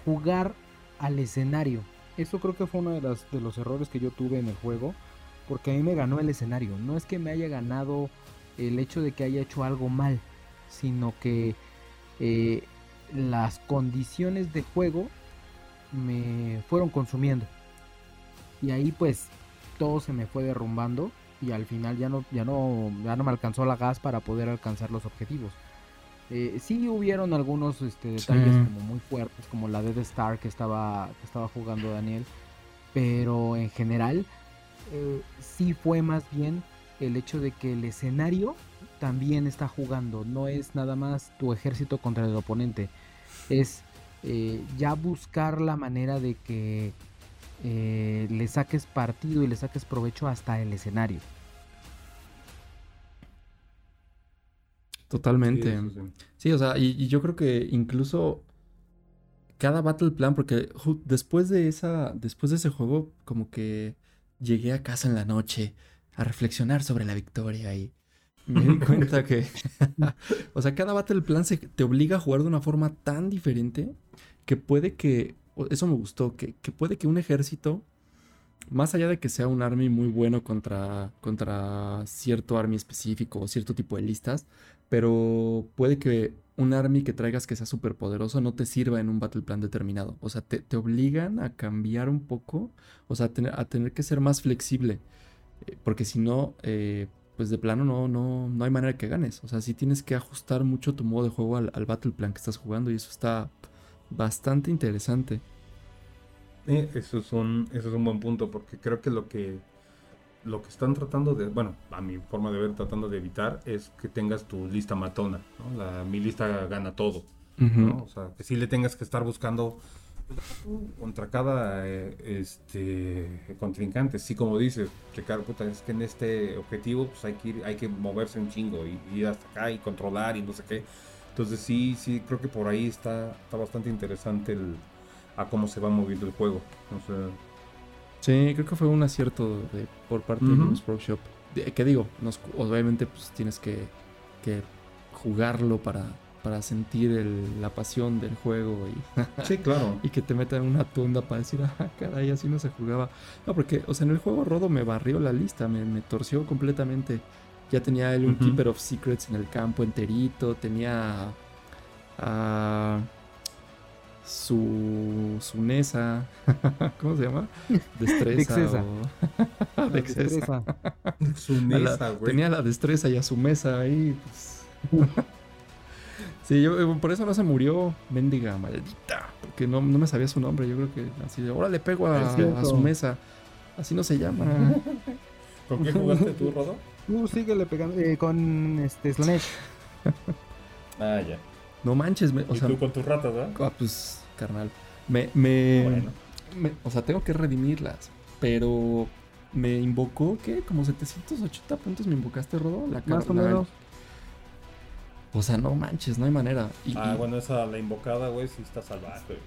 jugar al escenario. Eso creo que fue uno de, las, de los errores que yo tuve en el juego porque a mí me ganó el escenario. No es que me haya ganado el hecho de que haya hecho algo mal, sino que eh, las condiciones de juego me fueron consumiendo. Y ahí pues todo se me fue derrumbando y al final ya no, ya no, ya no me alcanzó la gas para poder alcanzar los objetivos. Eh, sí hubieron algunos este, detalles como muy fuertes, como la Dead Star que estaba, que estaba jugando Daniel, pero en general eh, sí fue más bien el hecho de que el escenario también está jugando, no es nada más tu ejército contra el oponente, es eh, ya buscar la manera de que eh, le saques partido y le saques provecho hasta el escenario. Totalmente. Sí, o sea, y, yo creo que incluso cada battle plan, porque después de esa, después de ese juego, como que llegué a casa en la noche a reflexionar sobre la victoria y me di cuenta que, <laughs> <laughs> o sea, cada battle plan se, te obliga a jugar de una forma tan diferente que puede que, eso me gustó, que, puede que un ejército, más allá de que sea un army muy bueno contra, contra cierto army específico o cierto tipo de listas, pero puede que un army que traigas que sea súper poderoso no te sirva en un battle plan determinado. O sea, te, obligan a cambiar un poco, o sea, a tener, que ser más flexible. Eh, porque si no, eh, pues de plano no, no, no hay manera que ganes. O sea, sí tienes que ajustar mucho tu modo de juego al, battle plan que estás jugando y eso está bastante interesante. Eh, eso, es un, eso es un buen punto porque creo que lo que lo que están tratando de, bueno, a mi forma de ver, tratando de evitar es que tengas tu lista matona, ¿no? La, mi lista gana todo, ¿no? O sea, que sí le tengas que estar buscando contra cada eh, este contrincante. Sí, como dices, Ricardo, puta, es que en este objetivo pues hay que ir, hay que moverse un chingo y ir hasta acá y controlar y no sé qué. Entonces sí, sí, creo que por ahí está, está bastante interesante el, a cómo se va moviendo el juego. O sea, Sí, creo que fue un acierto de, por parte de Games Workshop. que digo, obviamente pues tienes que, que jugarlo para, para sentir la pasión del juego y, <laughs> sí, claro. y que te metan una tunda para decir, ah, caray, así no se jugaba. No, porque, o sea, en el juego Rodo me barrió la lista, me, me torció completamente. Ya tenía el un Keeper of Secrets en el campo enterito, tenía a su, su Nesa, <laughs> ¿cómo se llama? Destreza. O... <laughs> destreza. su Nesa, güey. Tenía la destreza y a su mesa ahí. Pues... sí, yo, eh, por eso no se murió, mendiga maldita. Porque no, no, me sabía su nombre. Yo creo que así de, ahora le pego a, a su mesa. Así no se llama. <laughs> ¿Con qué jugaste tú, Rodo? Tú <laughs> síguele pegando eh, con este Slanesh. <laughs> ah, ya. No manches, me, o ¿Y tú con tus ratas, ¿verdad? Ah, pues, carnal. Me, me, O sea, tengo que redimirlas. Pero me invocó, ¿qué? Como 780 puntos me invocaste, Rodo. La Más o menos. O sea, no manches, no hay manera. ah, bueno, esa, la invocada, güey, sí está salvaje, güey.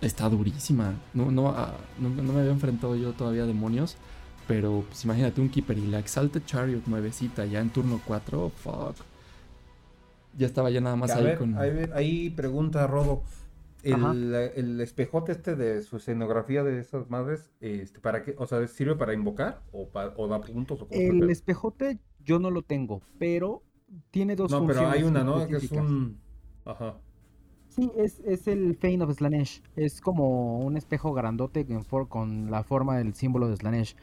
Está durísima. No, no, ah, no, no, me había enfrentado yo todavía a demonios. Pero, pues imagínate un Keeper y la Exalted Chariot nuevecita ya en turno 4. Fuck. Ya estaba ya nada más ahí con. Ahí, pregunta Rodo. El, espejote este de su escenografía de esas madres, este, ¿para qué? O sea, ¿sirve para invocar o, o da puntos? O el espejote yo no lo tengo, pero tiene dos no, funciones. No, pero hay una, ¿no? Que es un... Ajá. Sí, es, es el Fane of Slanesh. Es como un espejo grandote con la forma del símbolo de Slanesh.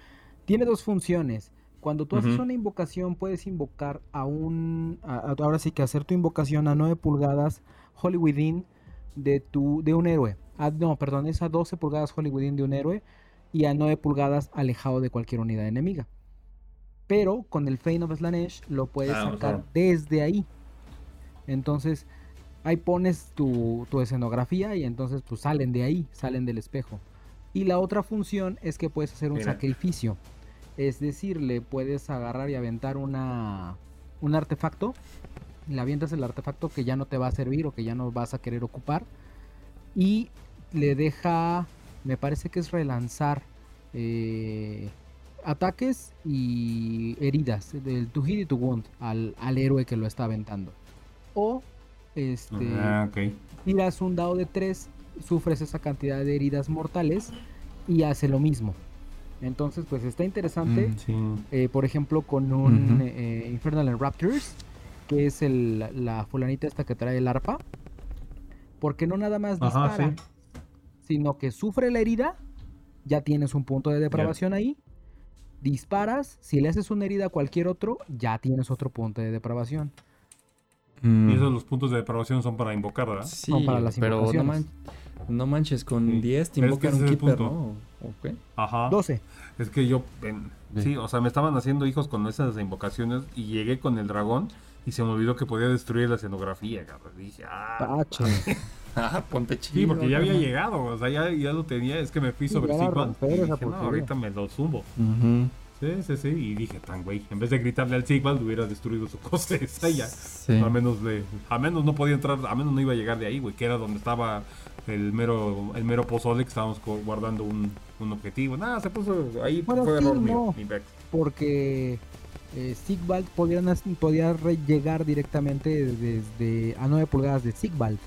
Tiene dos funciones. Cuando tú haces una invocación, puedes invocar a un. ahora sí que hacer tu invocación a 9 pulgadas Holy Within de, tu, de un héroe. Ah, no, perdón, es a 12 pulgadas Holy Within de un héroe y a 9 pulgadas alejado de cualquier unidad enemiga. Pero con el Fane of Slanesh lo puedes ah, sacar desde ahí. Entonces, ahí pones tu, tu, escenografía y entonces pues salen de ahí, salen del espejo. Y la otra función es que puedes hacer un sacrificio. Es decir, le puedes agarrar y aventar una, un artefacto. Le avientas el artefacto que ya no te va a servir o que ya no vas a querer ocupar. Y le deja, me parece que es relanzar eh, ataques y heridas del to hit y to wound al, héroe que lo está aventando. O este, ah, tiras un dado de 3, sufres esa cantidad de heridas mortales y hace lo mismo. Entonces, pues está interesante. Mm, eh, por ejemplo, con un eh, Infernal Raptors, que es el, la fulanita esta que trae el arpa. Porque no nada más dispara, sino que sufre la herida, ya tienes un punto de depravación ahí. Disparas, si le haces una herida a cualquier otro, ya tienes otro punto de depravación. Y esos los puntos de depravación son para invocar, ¿verdad? Sí, para las pero no, manches, con 10 te invocan un keeper, ¿no? Ajá. 12. Es que yo, sí, o sea, me estaban haciendo hijos con esas invocaciones y llegué con el dragón y se me olvidó que podía destruir la escenografía, cabrón. dije, ah. <laughs> ah, ponte chido. Sí, porque ya había llegado, o sea, ya, ya, lo tenía, es que me fui sobre Sigmund. no, ahorita me lo subo. Sí, sí, sí, y dije, tan güey, en vez de gritarle al Sigmund, hubiera destruido su <laughs> cosa esa ya. A menos le, a menos no podía entrar, a menos no iba a llegar de ahí, güey, que era donde estaba el mero, el mero pozole que estábamos guardando un, un objetivo. Nada, se puso ahí bueno, fue error mío, Porque eh, Sigvald podía, podía llegar directamente desde a 9 pulgadas de Sigvald.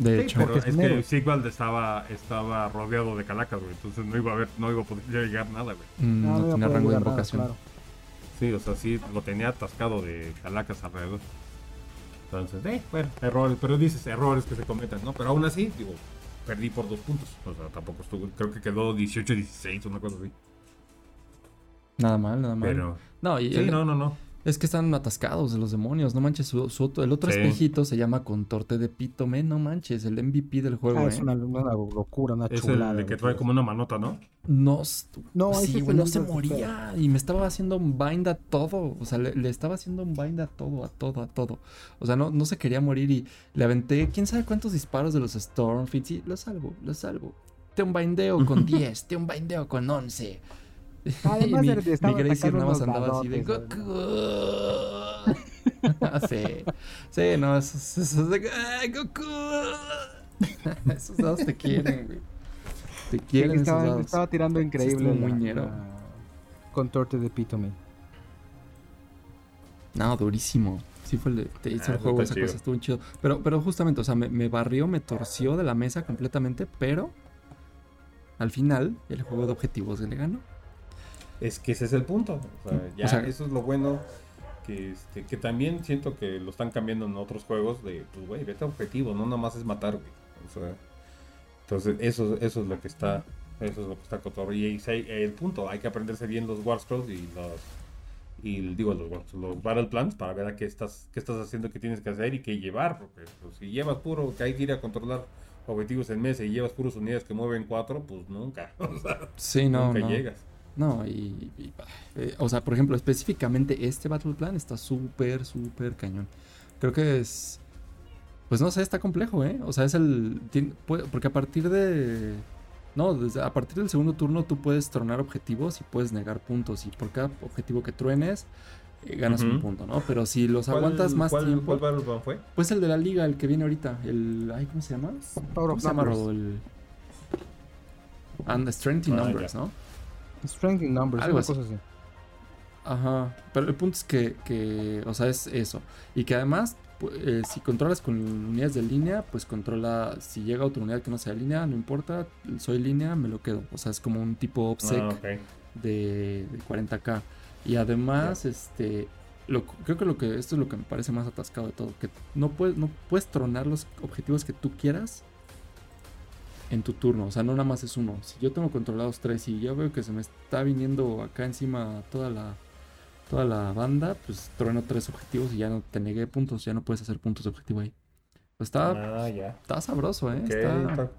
De hecho, pero es, que Sigvald estaba, estaba rodeado de calacas, güey. Entonces no iba a ver, no iba a poder llegar nada, güey. Mm, no, tenía rango de invocación. Sí, o sea, sí, lo tenía atascado de calacas alrededor. Entonces, eh, bueno, errores, pero dices errores que se cometan, ¿no? Pero aún así, digo, perdí por dos puntos. O sea, tampoco estuvo, creo que quedó 18-16, una cosa así. Nada mal, nada mal. Pero, no, y sí, no, no, no. Es que están atascados de los demonios, no manches. Su, el otro espejito se llama Contorte de Pítome, no manches, el MVP del juego. Ah, es ¿eh? una, locura, una es chulada. El de que trae como una manota, ¿no? No, no, sí, no se moría. Y me estaba haciendo un bind a todo. O sea, le, estaba haciendo un bind a todo, a todo, a todo. O sea, no, no se quería morir y le aventé quién sabe cuántos disparos de los Stormfits. Y lo salvo, lo salvo. Te un bindeo con <laughs> 10, te un bindeo con 11. Además, mi, mi Gracie nada más andaba así de Goku. <laughs> sí, sí, no, esos, esos de Goku. <laughs> esos dos te quieren, güey. Te quieren. Sí, estaba, estaba, tirando increíble. Sí, muñero. Contorte de Pítome. No, durísimo. Sí fue el, te hizo ah, el juego, esa cosa estuvo chido. Pero, pero justamente, o sea, me, me barrió, me torció de la mesa completamente, pero al final el juego de objetivos le ganó. Es que ese es el punto. O sea, ya eso es lo bueno. Que, este, que también siento que lo están cambiando en otros juegos de, pues, güey, vete a objetivo, no nada más es matar, güey. O sea, entonces, eso, eso es lo que está, eso es lo que está cotorro. Y el punto, hay que aprenderse bien los War y los, y digo, los, los Battle Plans para ver a qué estás, qué estás haciendo, qué tienes que hacer y qué llevar, porque pues, si llevas puro que hay que ir a controlar objetivos en mesa y llevas puros unidades que mueven cuatro, pues nunca, <laughs> o sea, sí, no, nunca llegas. No, y, eh, o sea, por ejemplo, específicamente este Battle Plan está súper, súper cañón. Creo que es, pues no sé, está complejo, ¿eh? O sea, es el, porque a partir de, no, desde, a partir del segundo turno tú puedes tronar objetivos y puedes negar puntos y por cada objetivo que truenes eh, ganas un punto, ¿no? Pero si los aguantas más tiempo, ¿Cuál Battle Plan fue? Pues el de la liga, el que viene ahorita, el, ay, ¿cómo se llama? ¿Cómo se llama, El And the Strength in ah, Numbers, ¿no? Strength in numbers, Algo así. Ajá, pero el punto es que, que, o sea, es eso. Y que además, eh, si controlas con unidades de línea, pues controla, si llega otra unidad que no sea línea, no importa, soy línea, me lo quedo. O sea, es como un tipo OPSEC ah, de, 40k. Y además, este, lo, creo que lo que esto es lo que me parece más atascado de todo, que no puedes, no puedes tronar los objetivos que tú quieras en tu turno. O sea, no nada más es uno. Si yo tengo controlados tres y yo veo que se me está viniendo acá encima toda la toda la banda, pues trueno tres objetivos y ya no te negué puntos, ya no puedes hacer puntos de objetivo ahí. Pues está, ah, ya. está sabroso, ¿eh? Está...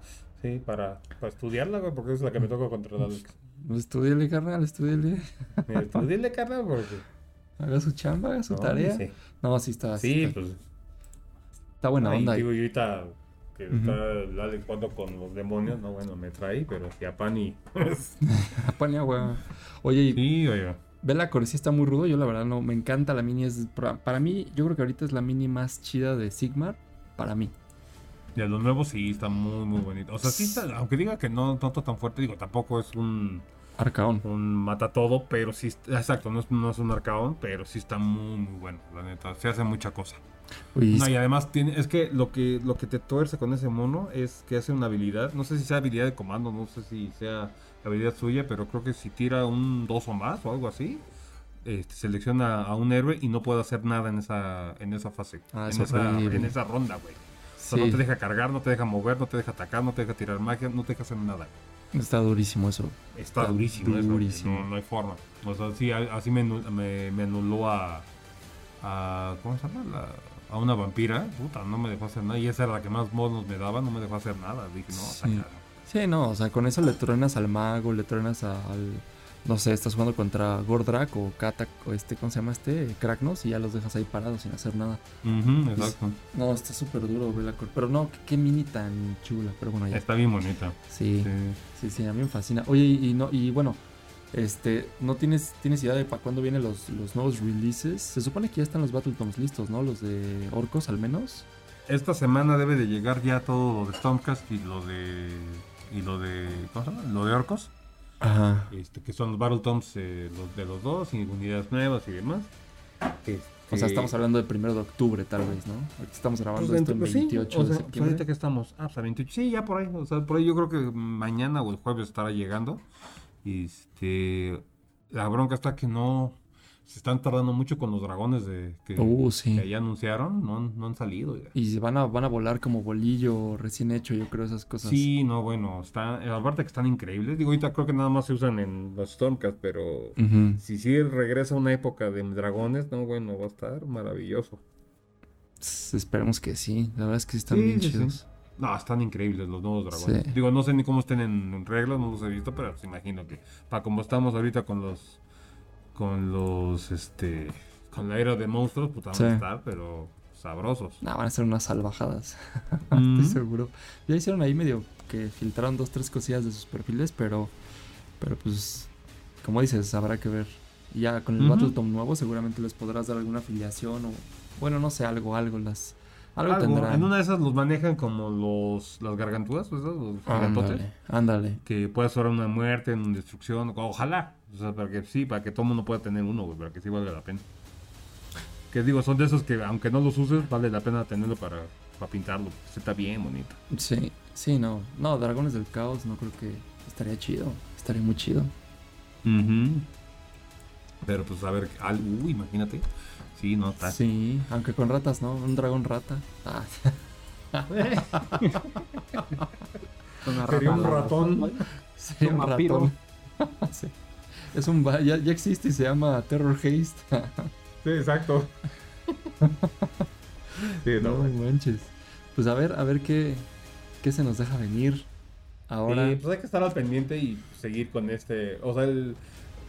Sí, para, para estudiarla, güey, porque es la que me toca controlar. Pues, pues estudiale, carnal, estudiale. estudiale, carnal, porque... Haga su chamba, haga su tarea. No, sí está. Sí, pues... Está buena onda. Digo, yo ahorita que está de cuando con los demonios, no, bueno, me trae, pero si a Pani. <laughs> a Pani, güey. Oye, sí, oye. Vela sí está muy rudo, yo la verdad no, me encanta la mini, es para, mí, yo creo que ahorita es la mini más chida de Sigmar, para mí. Ya, lo nuevo sí está muy, muy bonito. O sea, sí está, aunque diga que no tanto tan fuerte, digo, tampoco es un... Arcaón. Un mata todo, pero sí, exacto, no es, no es un arcaón, pero sí está muy, muy bueno, la neta. Se hace mucha cosa y además tiene, es que lo que lo que te tuerce con ese mono es que hace una habilidad, no sé si sea habilidad de comando, no sé si sea habilidad suya, pero creo que si tira un 2 o más o algo así, este, selecciona a un héroe y no puede hacer nada en esa en esa fase, ah, en, esa, ronda, güey. no te deja cargar, no te deja mover, no te deja atacar, no te deja tirar magia, no te deja hacer nada. Está durísimo eso. Está, durísimo, eso. No, hay forma. O sea, sí, así me, me, me anuló a, a. ¿Cómo se llama? La, a una vampira, puta, no me dejó hacer nada. Y esa era la que más monos me daba, no me dejó hacer nada. Dije, no, sí. sí, no, o sea, con eso le truenas al mago, le truenas al. No sé, estás jugando contra Gordrak o Katak o este, ¿cómo se llama este? Kraknos y ya los dejas ahí parados sin hacer nada. exacto. no, está súper duro, Velacor. Pero no, qué, mini tan chula. Pero bueno, ya. Está bien bonita. Sí, sí, sí, a mí me fascina. Oye, y, no, y bueno, este, ¿no tienes, tienes idea de para cuándo vienen los, los, nuevos releases? Se supone que ya están los Battletoms listos, ¿no? Los de Orcos al menos. Esta semana debe de llegar ya todo lo de Stormcast y lo de. y lo de. ¿Cómo se llama? Lo de Orcos. Ajá. Este, que son los Battletoms eh, los de los dos, y unidades nuevas y demás. O sea, estamos hablando del primero de octubre, tal vez, ¿no? Aquí estamos grabando pues esto el 28 pues de septiembre. Pues ahorita que estamos, ah, pues 28, sí, ya por ahí. O sea, por ahí yo creo que mañana o el jueves estará llegando. Este, la bronca está que no, se están tardando mucho con los dragones de que, uh, ya anunciaron, no, no han salido. Y van a, van a volar como bolillo recién hecho, yo creo, esas cosas. Sí, no, bueno, está, aparte que están increíbles. Digo, ahorita creo que nada más se usan en los Stormcast, pero si sí regresa una época de dragones, no, bueno, va a estar maravilloso. Esperemos que sí, la verdad es que están bien chidos. No, están increíbles los nuevos dragones. Digo, no sé ni cómo estén en reglas, no los he visto, pero pues imagino que para como estamos ahorita con los con los, este, con la era de monstruos, pues van a estar, pero sabrosos. No, van a ser unas salvajadas, <laughs> estoy seguro. Ya hicieron ahí medio que filtraron dos, tres cosillas de sus perfiles, pero, pero pues, como dices, habrá que ver. Ya con el Battletome nuevo seguramente les podrás dar alguna afiliación o, bueno, no sé, algo, algo las... Algo, tendrán. En una de esas los manejan como los las garganturas, pues, los ándale, ándale. Que puede ser una muerte, una destrucción, ojalá. O sea, para que sí, para que todo el mundo pueda tener uno, güey, para que sí valga la pena. Que digo, son de esos que aunque no los uses, vale la pena tenerlo para, para pintarlo. Se está bien bonito. Sí, sí, no. No, Dragones del Caos no creo que estaría chido. Estaría muy chido. Pero pues a ver, uy, imagínate. Sí, no, está. Sí, aunque con ratas, ¿no? Un dragón rata. Ah. <laughs> Sería un ratón. Sería un, ratón. <laughs> sí. Es un ya, ya existe y se llama Terror Haste. sí, exacto. <laughs> sí, no, manches. Pues a ver, a ver qué, qué se nos deja venir ahora. Sí, pues hay que estar al pendiente y seguir con este. O sea, el,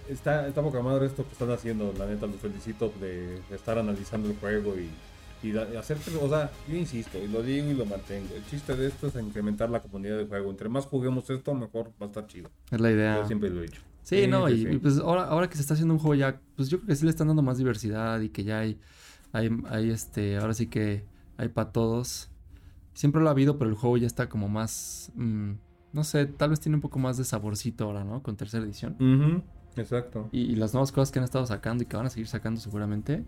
está, está poca madre esto que están haciendo. La neta, los felicito de, estar analizando el juego y, y, hacer. O sea, yo insisto y lo digo y lo mantengo. El chiste de esto es incrementar la comunidad de juego. Entre más juguemos esto, mejor va a estar chido. Es la idea. Yo siempre lo he dicho. Sí, no, y, pues ahora, ahora que se está haciendo un juego ya, pues yo creo que sí le están dando más diversidad y que ya hay, hay, hay este, ahora sí que hay para todos. Siempre lo ha habido, pero el juego ya está como más, mm, no sé, tal vez tiene un poco más de saborcito ahora, ¿no? Con tercera edición. Exacto. Y, las nuevas cosas que han estado sacando y que van a seguir sacando seguramente,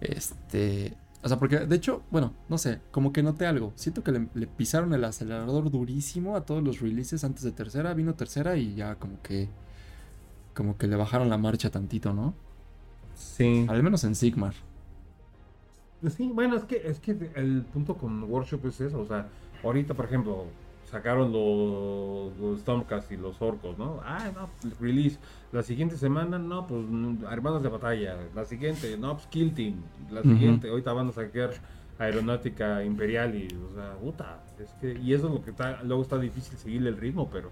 este, o sea, porque de hecho, bueno, no sé, como que noté algo. Siento que le, le, pisaron el acelerador durísimo a todos los releases antes de tercera. Vino tercera y ya como que como que le bajaron la marcha tantito, ¿no? Sí. Al menos en Sigmar. Sí, bueno, es que, es que el punto con Workshop es eso, o sea, ahorita, por ejemplo, sacaron los, los Stormcast y los orcos, ¿no? Ah, no, pues, release. La siguiente semana, no, pues hermanos de batalla. La siguiente, no, pues Kill Team. La siguiente, ahorita van a sacar aeronáutica imperial y, o sea, puta. Es que, y eso es lo que está, luego está difícil seguirle el ritmo, pero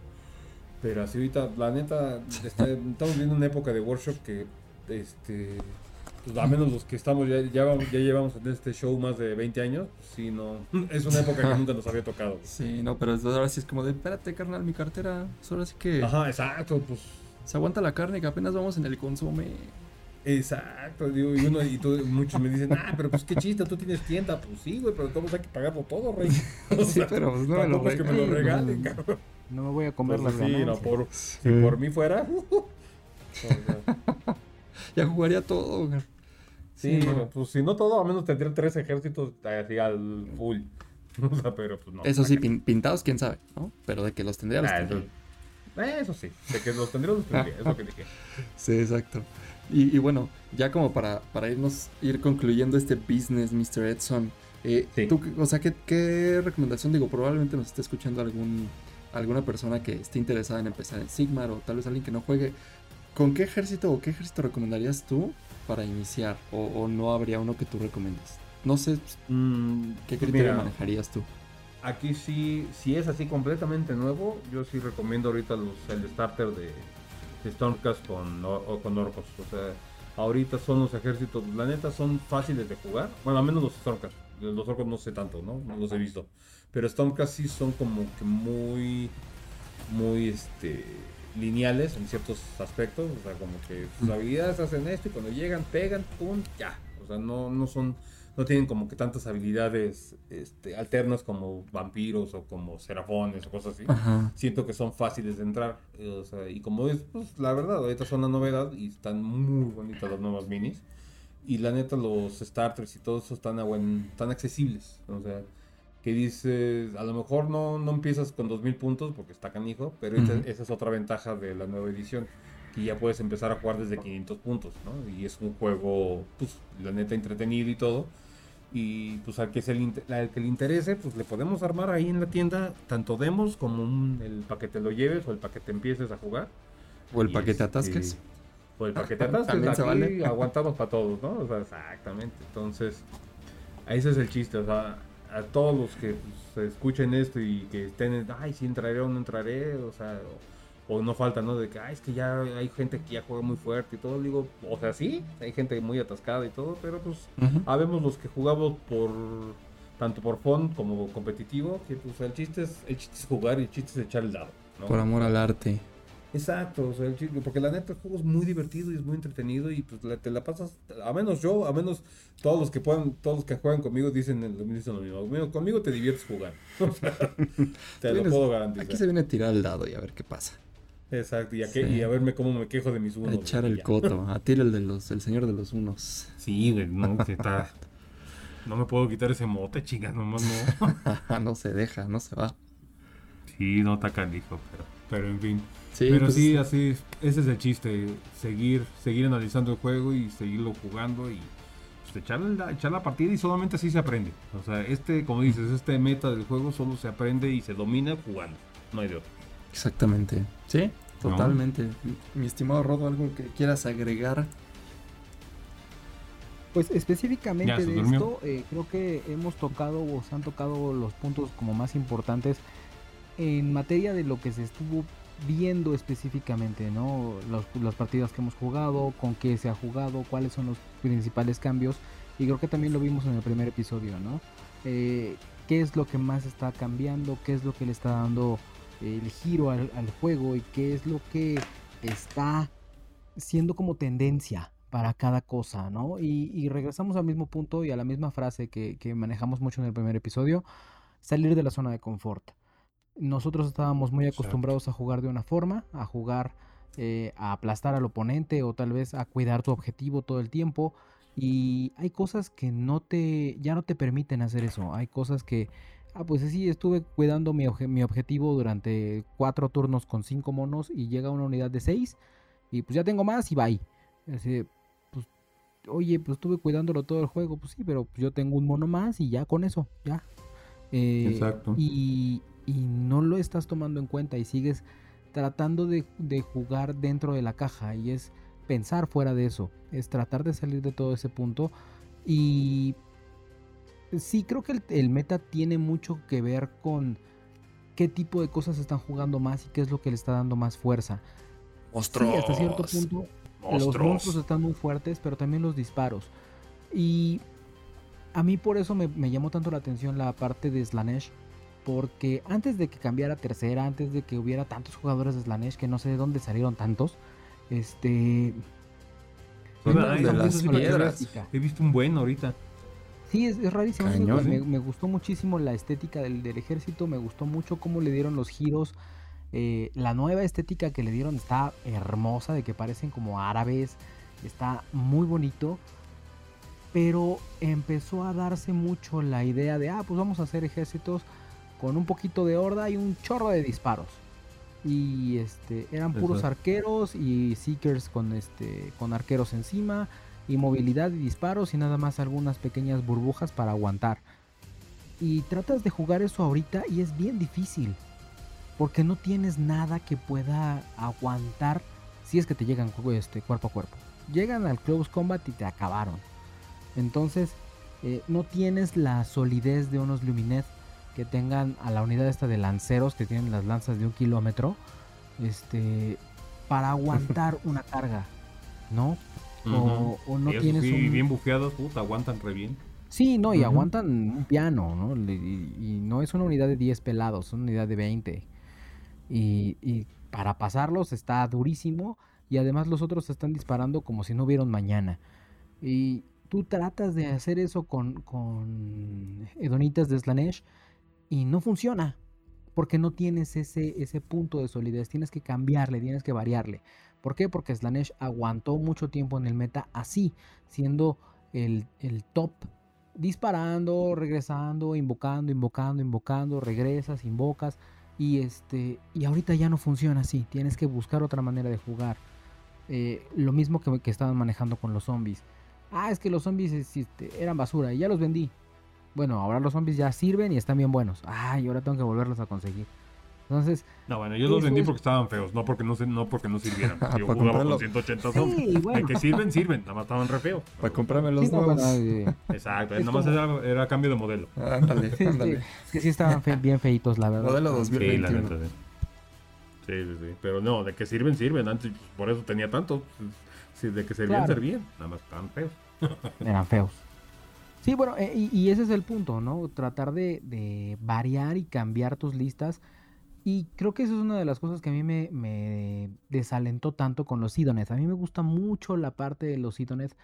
pero así ahorita, la neta, estamos viendo una época de workshop que, este, pues al menos los que estamos, ya, ya, llevamos en este show más de 20 años, sí, no, <laughs> es una época que nunca nos había tocado. Sí, no, pero ahora sí es como de, espérate, carnal, mi cartera, ahora sí que... Ajá, exacto, pues... Se aguanta la carne que apenas vamos en el consume. Exacto, digo, y, uno, y muchos me dicen, ah, pero pues qué chiste, tú tienes tienda. Pues sí, güey, pero todos hay que pagarlo todo, rey. <laughs> <laughs> O sí, pero pues no me lo, que me lo regalen, cabrón. No me voy a comer las sí, no, por, Si por mí fuera. <laughs> ya jugaría todo, güey. Sí, pues si no todo, al menos tendría tres ejércitos así al full. <laughs> o sea, pero pues no. Eso sí, pintados, quién sabe, ¿no? Pero de que los tendría, los ah, tendría. Eso, sí, de que los tendría, los tendría, es lo que dije. <laughs> Sí, exacto. Y, y, bueno, ya como para, para irnos, ir concluyendo este business, Mr. Edson, eh, tú, o sea, ¿qué, ¿qué recomendación? Digo, probablemente nos esté escuchando algún alguna persona que esté interesada en empezar en Sigmar o tal vez alguien que no juegue, ¿con qué ejército o qué ejército recomendarías tú para iniciar? ¿O, no habría uno que tú recomiendes? No sé mm, qué criterio manejarías tú. Aquí sí, si es así completamente nuevo, yo sí recomiendo ahorita los, el starter de, Stormcast con, o, con Orcos. O sea, ahorita son los ejércitos, la neta son fáciles de jugar. Bueno, al menos los Stormcast. Los Orcos no sé tanto, ¿no? No los he visto. Pero Stormcast sí son como que muy, muy, este, lineales en ciertos aspectos. O sea, como que sus habilidades hacen esto y cuando llegan, pegan, pum, ya. O sea, no, no son, no tienen como que tantas habilidades este, alternas como vampiros o como serafones o cosas así. Siento que son fáciles de entrar. O sea, y como es, pues la verdad, ahorita son una novedad y están muy bonitas las nuevas minis. Y la neta, los starters y todo eso están, a buen, están accesibles. O sea, que dices, a lo mejor no, no empiezas con 2000 puntos porque está canijo, pero esa, es otra ventaja de la nueva edición, que ya puedes empezar a jugar desde 500 puntos, ¿no? Y es un juego, pues, la neta entretenido y todo. Y pues al que, se le, al que le interese, pues le podemos armar ahí en la tienda tanto demos como el paquete lo lleves o el paquete empieces a jugar. O el paquete atasques. O el paquete <laughs> atasques. Aquí aguantamos para todos, ¿no? O sea, exactamente. Entonces, ese es el chiste. O sea, a todos los que pues, escuchen esto y que estén, ay, si entraré o no entraré, o sea, o no falta, ¿no? De que, ay, es que ya hay gente que ya juega muy fuerte y todo. Digo, o sea, sí, hay gente muy atascada y todo, pero pues, habemos los que jugamos por tanto por fun como competitivo, que pues el chiste es, el chiste es jugar y el chiste es echar el dado. Por amor al arte. Exacto, o sea, porque la neta el juego es muy divertido y es muy entretenido y pues te la pasas, a menos yo, a menos todos los que puedan, todos los que juegan conmigo dicen, dicen lo mismo, conmigo te diviertes jugando. <laughs> te lo puedo garantizar. Aquí se viene a tirar el dado y a ver qué pasa. Exacto, y a, y a verme cómo me quejo de mis unos. <laughs> A echar el coto, a ti el de los, el señor de los unos. Sí, güey, no, está. No me puedo quitar ese mote, chingas, nomás no. <laughs> no se deja, no se va. Sí, no está canijo, pero, pero en fin. Sí, pero pues sí, así, ese es el chiste, seguir, seguir analizando el juego y seguirlo jugando y pues, echar, la, echar la partida y solamente así se aprende. O sea, este, como dices, este meta del juego solo se aprende y se domina jugando, no hay de otro. Exactamente. Sí, totalmente. Mi estimado Rodo, ¿algo que quieras agregar? Pues específicamente de esto, eh, creo que hemos tocado o se han tocado los puntos como más importantes en materia de lo que se estuvo viendo específicamente, ¿no? las partidas que hemos jugado, con qué se ha jugado, cuáles son los principales cambios. Y creo que también lo vimos en el primer episodio, ¿no? Eh, ¿Qué es lo que más está cambiando? ¿Qué es lo que le está dando el giro al, juego y qué es lo que está siendo como tendencia para cada cosa, ¿no? Y, regresamos al mismo punto y a la misma frase que, manejamos mucho en el primer episodio, salir de la zona de confort. Nosotros estábamos muy acostumbrados a jugar de una forma, a jugar eh, a aplastar al oponente o tal vez a cuidar tu objetivo todo el tiempo. Y hay cosas que no te, ya no te permiten hacer eso. Hay cosas que Ah, pues sí, estuve cuidando mi, objetivo durante cuatro turnos con cinco monos y llega una unidad de seis y pues ya tengo más y bye. Así, pues, oye, pues estuve cuidándolo todo el juego, pues sí, pero yo tengo un mono más y ya con eso, ya. Eh, Exacto. Y, no lo estás tomando en cuenta y sigues tratando de, de jugar dentro de la caja y es pensar fuera de eso, es tratar de salir de todo ese punto y sí creo que el, meta tiene mucho que ver con qué tipo de cosas están jugando más y qué es lo que le está dando más fuerza. Monstruos. Sí, hasta cierto punto los monstruos están muy fuertes, pero también los disparos. Y a mí por eso me, llamó tanto la atención la parte de Slanesh. Porque antes de que cambiara tercera, antes de que hubiera tantos jugadores de Slanesh, que no sé de dónde salieron tantos, este... He visto un buen ahorita. Sí, es, rarísimo. Me, gustó muchísimo la estética del, ejército, me gustó mucho cómo le dieron los giros. Eh, la nueva estética que le dieron está hermosa, de que parecen como árabes, está muy bonito. Pero empezó a darse mucho la idea de, ah, pues vamos a hacer ejércitos con un poquito de horda y un chorro de disparos. Y este, eran puros arqueros y seekers con, este, con arqueros encima y movilidad y disparos y nada más algunas pequeñas burbujas para aguantar. Y tratas de jugar eso ahorita y es bien difícil. Porque no tienes nada que pueda aguantar si es que te llegan este, cuerpo a cuerpo. Llegan al close combat y te acabaron. Entonces eh, no tienes la solidez de unos Luminet que tengan a la unidad esta de lanceros que tienen las lanzas de un kilómetro. Este, para <laughs> aguantar una carga. ¿No? o, no tienes bien bufeados, aguantan re bien. Sí, no, y aguantan un piano, ¿no? Y, no es una unidad de 10 pelados, es una unidad de 20. Y, para pasarlos está durísimo. Y además los otros están disparando como si no hubieran mañana. Y tú tratas de hacer eso con, con Edonitas de Slanesh y no funciona. Porque no tienes ese, ese punto de solidez. Tienes que cambiarle, tienes que variarle. ¿Por qué? Porque Slanesh aguantó mucho tiempo en el meta así, siendo el, top, disparando, regresando, invocando, invocando, invocando, regresas, invocas. Y, este, y ahorita ya no funciona así, tienes que buscar otra manera de jugar. eh, lo mismo que, que, estaban manejando con los zombies. Ah, es que los zombies este, eran basura y ya los vendí. Bueno, ahora los zombies ya sirven y están bien buenos. Ay, ahora tengo que volverlos a conseguir. Entonces. No, bueno, yo los vendí porque estaban feos, no porque no, no, porque no sirvieran. <laughs> Yo jugaba con 180 zombies. Sí, bueno. que sirven, sirven, nada más estaban re feos. Para comprarme los nuevos. Exacto, nada más era, era, cambio de modelo. Ándale, <laughs> sí, ándale. Es que sí estaban bien feitos, la verdad. Modelo 2021. Sí, la neta, sí. Sí, sí, Pero no, de que sirven, sirven. Antes, por eso tenía tanto. Sí, de que servían, servían. Nada más estaban feos. Eran feos. Sí, bueno, eh, y, y, ese es el punto, ¿no? Tratar de, de variar y cambiar tus listas y creo que eso es una de las cosas que a mí me, desalentó tanto con los Sidonets. A mí me gusta mucho la parte de los Sidonets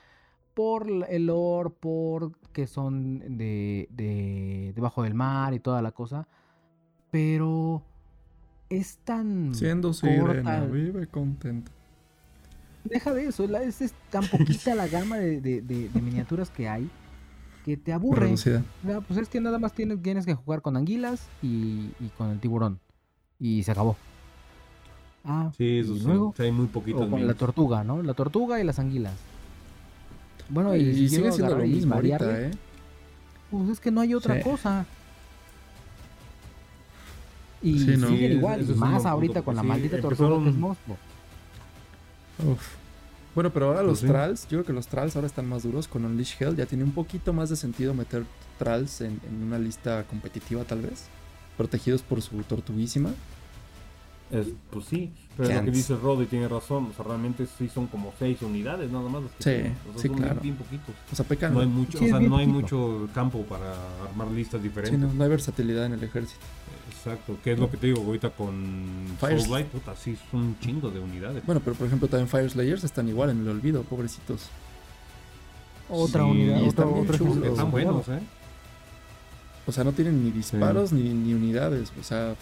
por el lore, por que son de, de debajo del mar y toda la cosa. Pero es tan. Siendo sirena, vive contenta. Deja de eso, es, tan poquita la gama de, miniaturas que hay que te aburre. pues es que nada más tienes, tienes que jugar con anguilas y con el tiburón y se acabó. Ah, sí, eso luego, hay muy poquitos. con la tortuga, ¿no? La tortuga y las anguilas. Bueno, y, sigue siendo lo mismo ahorita, ¿eh? Pues es que no hay otra cosa. Y sí, no. igual, más ahorita con la maldita tortuga que es monstruo. Bueno, pero ahora los trals, yo creo que los trals ahora están más duros. Con Unleash Hell ya tiene un poquito más de sentido meter trals en una lista competitiva, tal vez protegidos por su tortuguísima. Es, pues sí, pero lo que dice Rod tiene razón, o sea, realmente sí son como seis unidades nada más. sí, sí, claro. O sea, pecan. No hay mucho, o sea, no hay mucho campo para armar listas diferentes. Sí, no, hay versatilidad en el ejército. Exacto, ¿qué es lo que te digo ahorita con Soulblight? Puta, sí, son un chingo de unidades. Bueno, pero por ejemplo también Fire Slayers están igual en el olvido, pobrecitos. Otra unidad, otra, Están buenos, ¿eh? O sea, no tienen ni disparos ni, ni, unidades. O sea.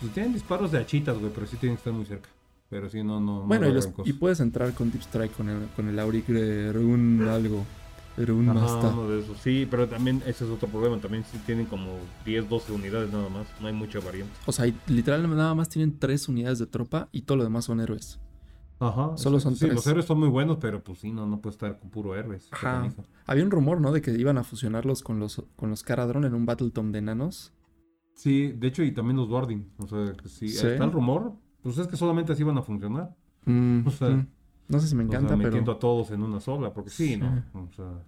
Pues tienen disparos de hachitas, güey, pero sí tienen que estar muy cerca. Pero sí, no, no. Bueno, y, puedes entrar con Deep Strike con el, con el Auric de Rune algo. Rune Masta. de esos. Sí, pero también ese es otro problema. También sí tienen como 10, 12 unidades nada más. No hay mucha variante. O sea, literalmente nada más tienen 3 unidades de tropa y todo lo demás son héroes. Ajá. Solo son sí, los héroes son muy buenos, pero pues sí, no, no puede estar con puro héroes. Ajá. Había un rumor, ¿no? De que iban a fusionarlos con los, con los Caradron en un Battletom de enanos. Sí, de hecho, y también los Boarding. O sea, que sí, está el rumor. Pues es que solamente así iban a funcionar. Mm, o sea, mm. No sé si me encanta, pero... metiendo a todos en una sola, porque sí, ¿no? O sea...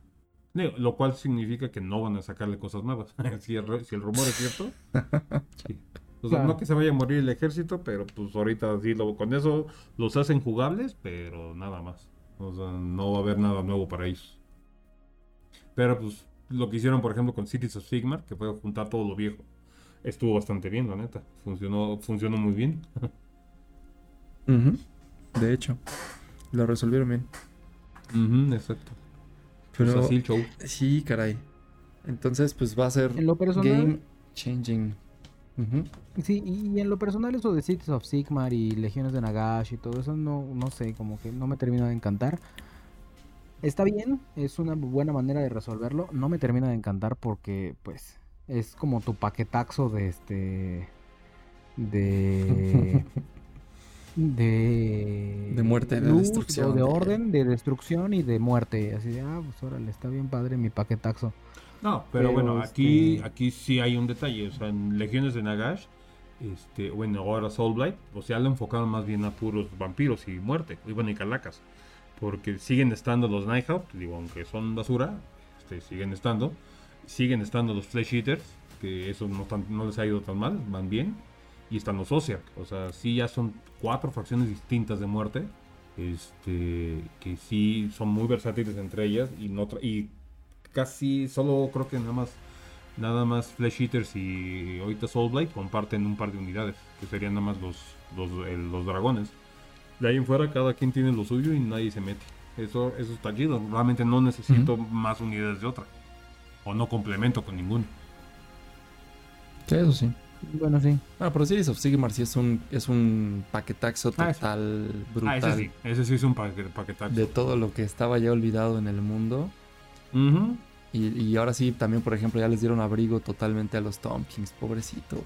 Lo cual significa que no van a sacarle cosas nuevas. <laughs> si, el, si el rumor es cierto. <laughs> sí. O sea, no que se vaya a morir el ejército, pero pues ahorita sí, lo, con eso los hacen jugables, pero nada más. O sea, no va a haber nada nuevo para ellos. Pero pues lo que hicieron, por ejemplo, con Cities of Sigmar, que fue juntar todo lo viejo, estuvo bastante bien, la neta. Funcionó, funcionó muy bien. <laughs> De hecho, lo resolvieron bien. exacto. Pero pues así show. Sí, caray. Entonces, pues va a ser game changing. Sí, y en lo personal eso de Cities of Sigmar y Legiones de Nagash y todo eso, no, no sé, como que no me termina de encantar. Está bien, es una buena manera de resolverlo. No me termina de encantar porque, pues, es como tu paquetaxo de este. de. <laughs> de. de muerte, de destrucción. de orden, de destrucción y de muerte. Así de, ah, pues órale, está bien padre mi paquetaxo. No, pero, bueno, aquí, este aquí sí hay un detalle. O sea, en Legiones de Nagash, este, bueno, ahora Soulblight, o sea, lo enfocaron más bien a puros vampiros y muerte, y bueno, y calacas. Porque siguen estando los Nighthawk, digo, aunque son basura, este, siguen estando. Siguen estando los Flesh Eaters, que eso no, no les ha ido tan mal, van bien. Y están los Osiark, o sea, sí ya son cuatro facciones distintas de muerte. Este, que sí son muy versátiles entre ellas y, no y casi solo creo que nada más nada más Flesh Eaters y ahorita Soulblade comparten un par de unidades, que serían nada más los, los, dragones. De ahí en fuera cada quien tiene lo suyo y nadie se mete. Eso, eso está chido. Realmente no necesito más unidades de otra. O no complemento con ninguno. Sí, eso sí. Bueno, sí. Bueno, pero Series of Sigmar sí es un, es un paquetaxo ah, total brutal. ese sí, ese sí es un paquetaxo. De todo lo que estaba ya olvidado en el mundo y, ahora sí, también, por ejemplo, ya les dieron abrigo totalmente a los Tompkins, pobrecito.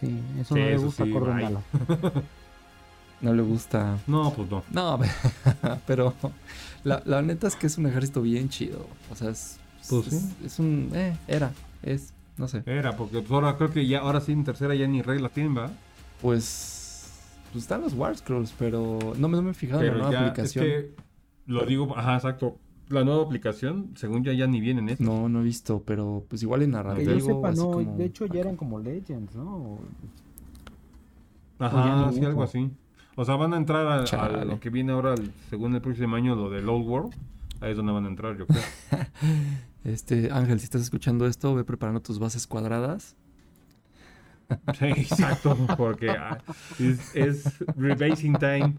Sí, eso no le gusta sí, <laughs> no le gusta. No, pues no. No, <laughs> pero la, la, neta es que es un ejército bien chido. O sea, es, pues es, un... Eh, era, es, no sé. Era, porque pues ahora creo que ya, ahora sí en tercera ya ni regla tienen, ¿va? Pues, pues están los War Scrolls, pero no me, no me he fijado en la nueva aplicación. Es que lo digo, ajá, exacto. La nueva aplicación, según ya, ya ni viene en esto. No, no he visto, pero pues igual en narrativo. Que yo sepa, no, de hecho ya eran como Legends, ¿no? Ajá, sí, algo así. O sea, van a entrar a, lo que viene ahora, según el próximo año, lo del Old World. Ahí es donde van a entrar, yo creo. <laughs> este, Ángel, si estás escuchando esto, ve preparando tus bases cuadradas. <laughs> Sí, exacto, porque ah, es, rebasing time.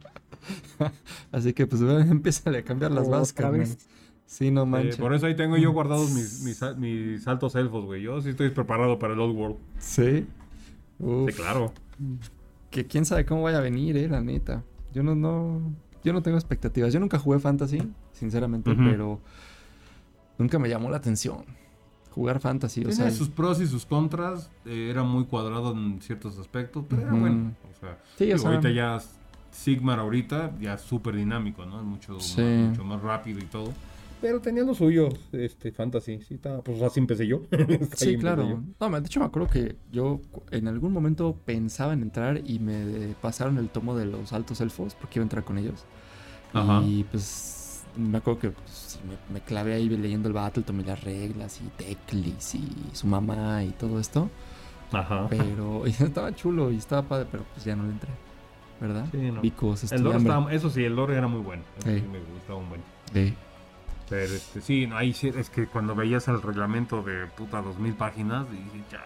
Así que pues <laughs> empieza a cambiar las bases. Sí, no manches. por eso ahí tengo yo guardados mis, mis, mis altos elfos, güey. Yo sí estoy preparado para el Old World. Sí. Sí, claro que quién sabe cómo vaya a venir, eh, la neta. Yo no, no, yo no tengo expectativas. Yo nunca jugué fantasy, sinceramente, pero nunca me llamó la atención jugar fantasy. Tiene o sea, sus pros y sus contras. Eh, era muy cuadrado en ciertos aspectos, pero era bueno. O sea, sí, ahorita ya Sigmar ahorita ya es súper dinámico, ¿no? Mucho, mucho más rápido y todo. Pero tenía lo suyo, este, fantasy. Sí, pues así empecé yo. <laughs> sí, claro. No, de hecho me acuerdo que yo en algún momento pensaba en entrar y me pasaron el tomo de los altos elfos porque iba a entrar con ellos. Ajá. Y pues me acuerdo que pues, me, clavé ahí leyendo el Battle, tomé las reglas y Teclis y su mamá y todo esto. Ajá. Pero <laughs> estaba chulo y estaba padre, pero pues ya no le entré. ¿Verdad? Sí, no. el lore estaba, eso sí, el lore era muy bueno. sí. me gustaba un buen. Sí. Pero este, sí, no, ahí sí, es que cuando veías el reglamento de puta dos mil páginas, dije, ya,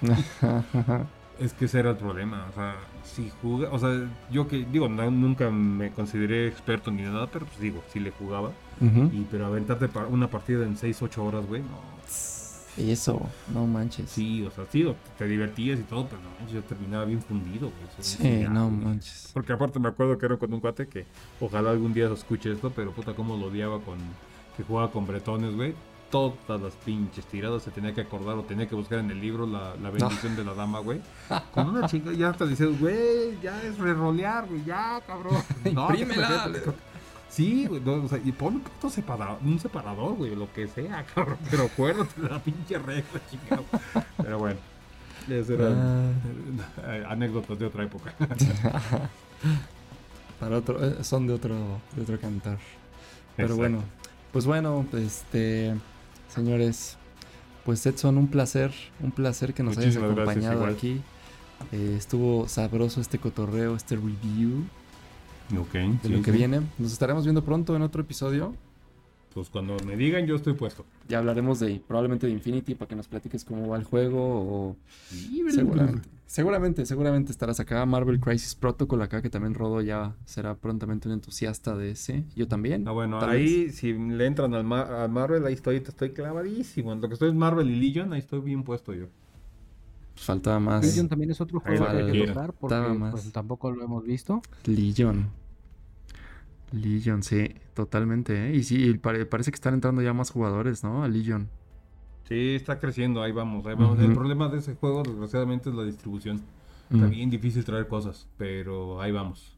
<laughs> es que ese era el problema. O sea, si jugué, o sea, yo que digo, nunca me consideré experto ni nada, pero pues digo, sí le jugaba. y, pero aventarte una partida en 6, 8 horas, güey, no. Eso, no manches. Sí, o sea, sí, te divertías y todo, pero no yo terminaba bien fundido, güey. Sí, no manches. Porque aparte me acuerdo que era con un cuate que ojalá algún día escuche esto, pero puta, cómo lo odiaba con que jugaba con bretones, güey, todas las pinches tiradas se tenía que acordar o tenía que buscar en el libro la, bendición de la dama, güey. <laughs> Con una chica ya hasta dices, güey, ya es re-rolear, güey, ya, cabrón. <laughs> No, Sí, güey, o sea, y pon un puto separador, un separador, güey, lo que sea, <laughs> cabrón. Pero acuérdate de la pinche regla, chica. Pero bueno, esas eran ah. anécdotas de otra época. Para otro, eh, son de otro, de otro cantar. Pero bueno, pues bueno, este, señores, pues Edson, un placer, un placer que nos hayas acompañado aquí. Eh, estuvo sabroso este cotorreo, este review de lo que viene. Nos estaremos viendo pronto en otro episodio. Pues cuando me digan, yo estoy puesto. Ya hablaremos de probablemente de Infinity para que nos platiques cómo va el juego. O... seguramente, seguramente, seguramente estarás acá. Marvel Crisis Protocol acá, que también Rodo ya será prontamente un entusiasta de ese. Yo también. Ah, bueno, ahí si le entran al, Marvel, ahí estoy, estoy clavadísimo. En lo que estoy en Marvel y Legion, ahí estoy bien puesto yo. Pues faltaba más. Legion también es otro juego que hay que tocar porque pues, tampoco lo hemos visto. Legion. Legion, sí, totalmente. ¿eh? Y sí, parece que están entrando ya más jugadores, ¿no? A Legion. Sí, está creciendo, ahí vamos, ahí vamos. El problema de ese juego, desgraciadamente, es la distribución. Está bien difícil traer cosas, pero ahí vamos.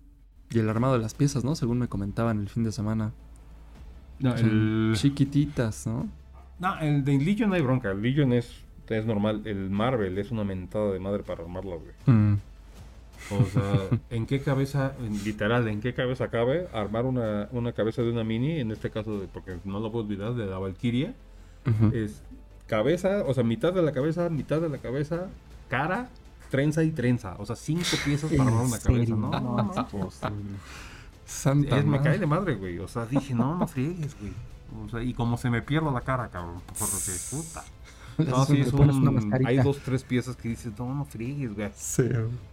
Y el armado de las piezas, ¿no? Según me comentaban el fin de semana. No, el... Chiquititas, ¿no? No, el de Legion no hay bronca. El Legion es, es normal. El Marvel es una mentada de madre para armarlo, güey. Mm. O sea, <laughs> ¿en qué cabeza, literal, en qué cabeza cabe armar una, una cabeza de una mini? En este caso, porque no lo puedo olvidar, de la Valkyria. Es cabeza, o sea, mitad de la cabeza, mitad de la cabeza, cara, trenza y trenza. O sea, cinco piezas para armar una cabeza, ¿no? No, no, no Santa me cae de madre, güey. O sea, dije, no, no friegues, güey. O sea, y como se me pierdo la cara, cabrón. Porque, puta. <laughs> No, sí, son, hay dos, tres piezas que dices, no, no frigues, güey. Sí.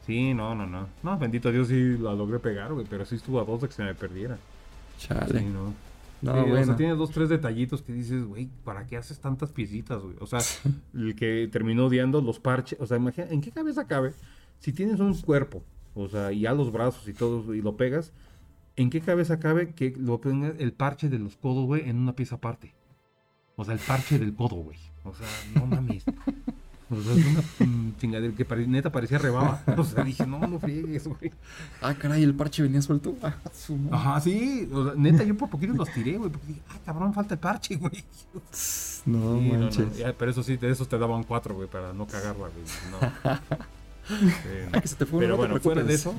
Sí, no, no, no. No, bendito Dios, sí la logré pegar, güey, pero sí estuvo a dos de que se me perdiera. Chale. Sí, no. No, bueno. O sea, tiene dos, tres detallitos que dices, güey, ¿para qué haces tantas piecitas, güey? O sea, <laughs> el que terminó odiando los parches, o sea, imagina, ¿en qué cabeza cabe? Si tienes un cuerpo, o sea, y a los brazos y todo, y lo pegas, ¿en qué cabeza cabe que lo pongas el parche de los codos, güey, en una pieza aparte? O sea, el parche del codo, güey. O sea, no mames. <laughs> O sea, es una mm, <laughs> chingadera que neta parecía rebaba. <laughs> O sea, dije, no, no friegues, güey. Ah, caray, el parche venía suelto. Ah, Ajá, sí. O sea, neta, yo por poquito los tiré, güey. Porque dije, ah, cabrón, falta el parche, güey. <laughs> No, manches. pero eso sí, de esos te daban cuatro, güey, para no cagarla, güey. No. ah, que se te fue Pero bueno, fuera de eso.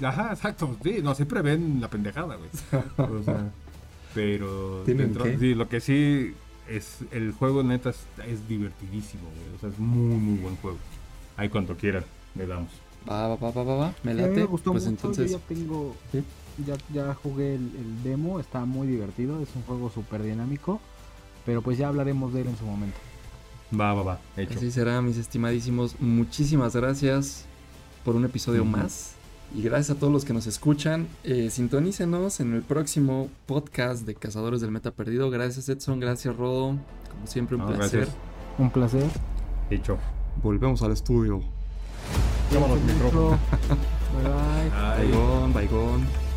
Ajá, exacto. Sí, no, siempre ven la pendejada, güey. O sea, pero dentro, sí, lo que sí es el juego neta es, divertidísimo, güey. O sea, es muy, muy buen juego. Ahí cuando quieran, le damos. Va, va, va, va, va, Me late. me gustó pues entonces. Yo ya tengo. Ya, ya jugué el, demo, está muy divertido. Es un juego súper dinámico. Pero pues ya hablaremos de él en su momento. Va, va, va. Hecho. Así será, mis estimadísimos. Muchísimas gracias por un episodio más. Y gracias a todos los que nos escuchan. Eh, sintonícenos en el próximo podcast de Cazadores del Meta Perdido. Gracias Edson, gracias Rodo. Como siempre, un placer. Un placer. Hecho. Volvemos al estudio. Vámonos, micrófono. <laughs> bye bye. Bye. Bye,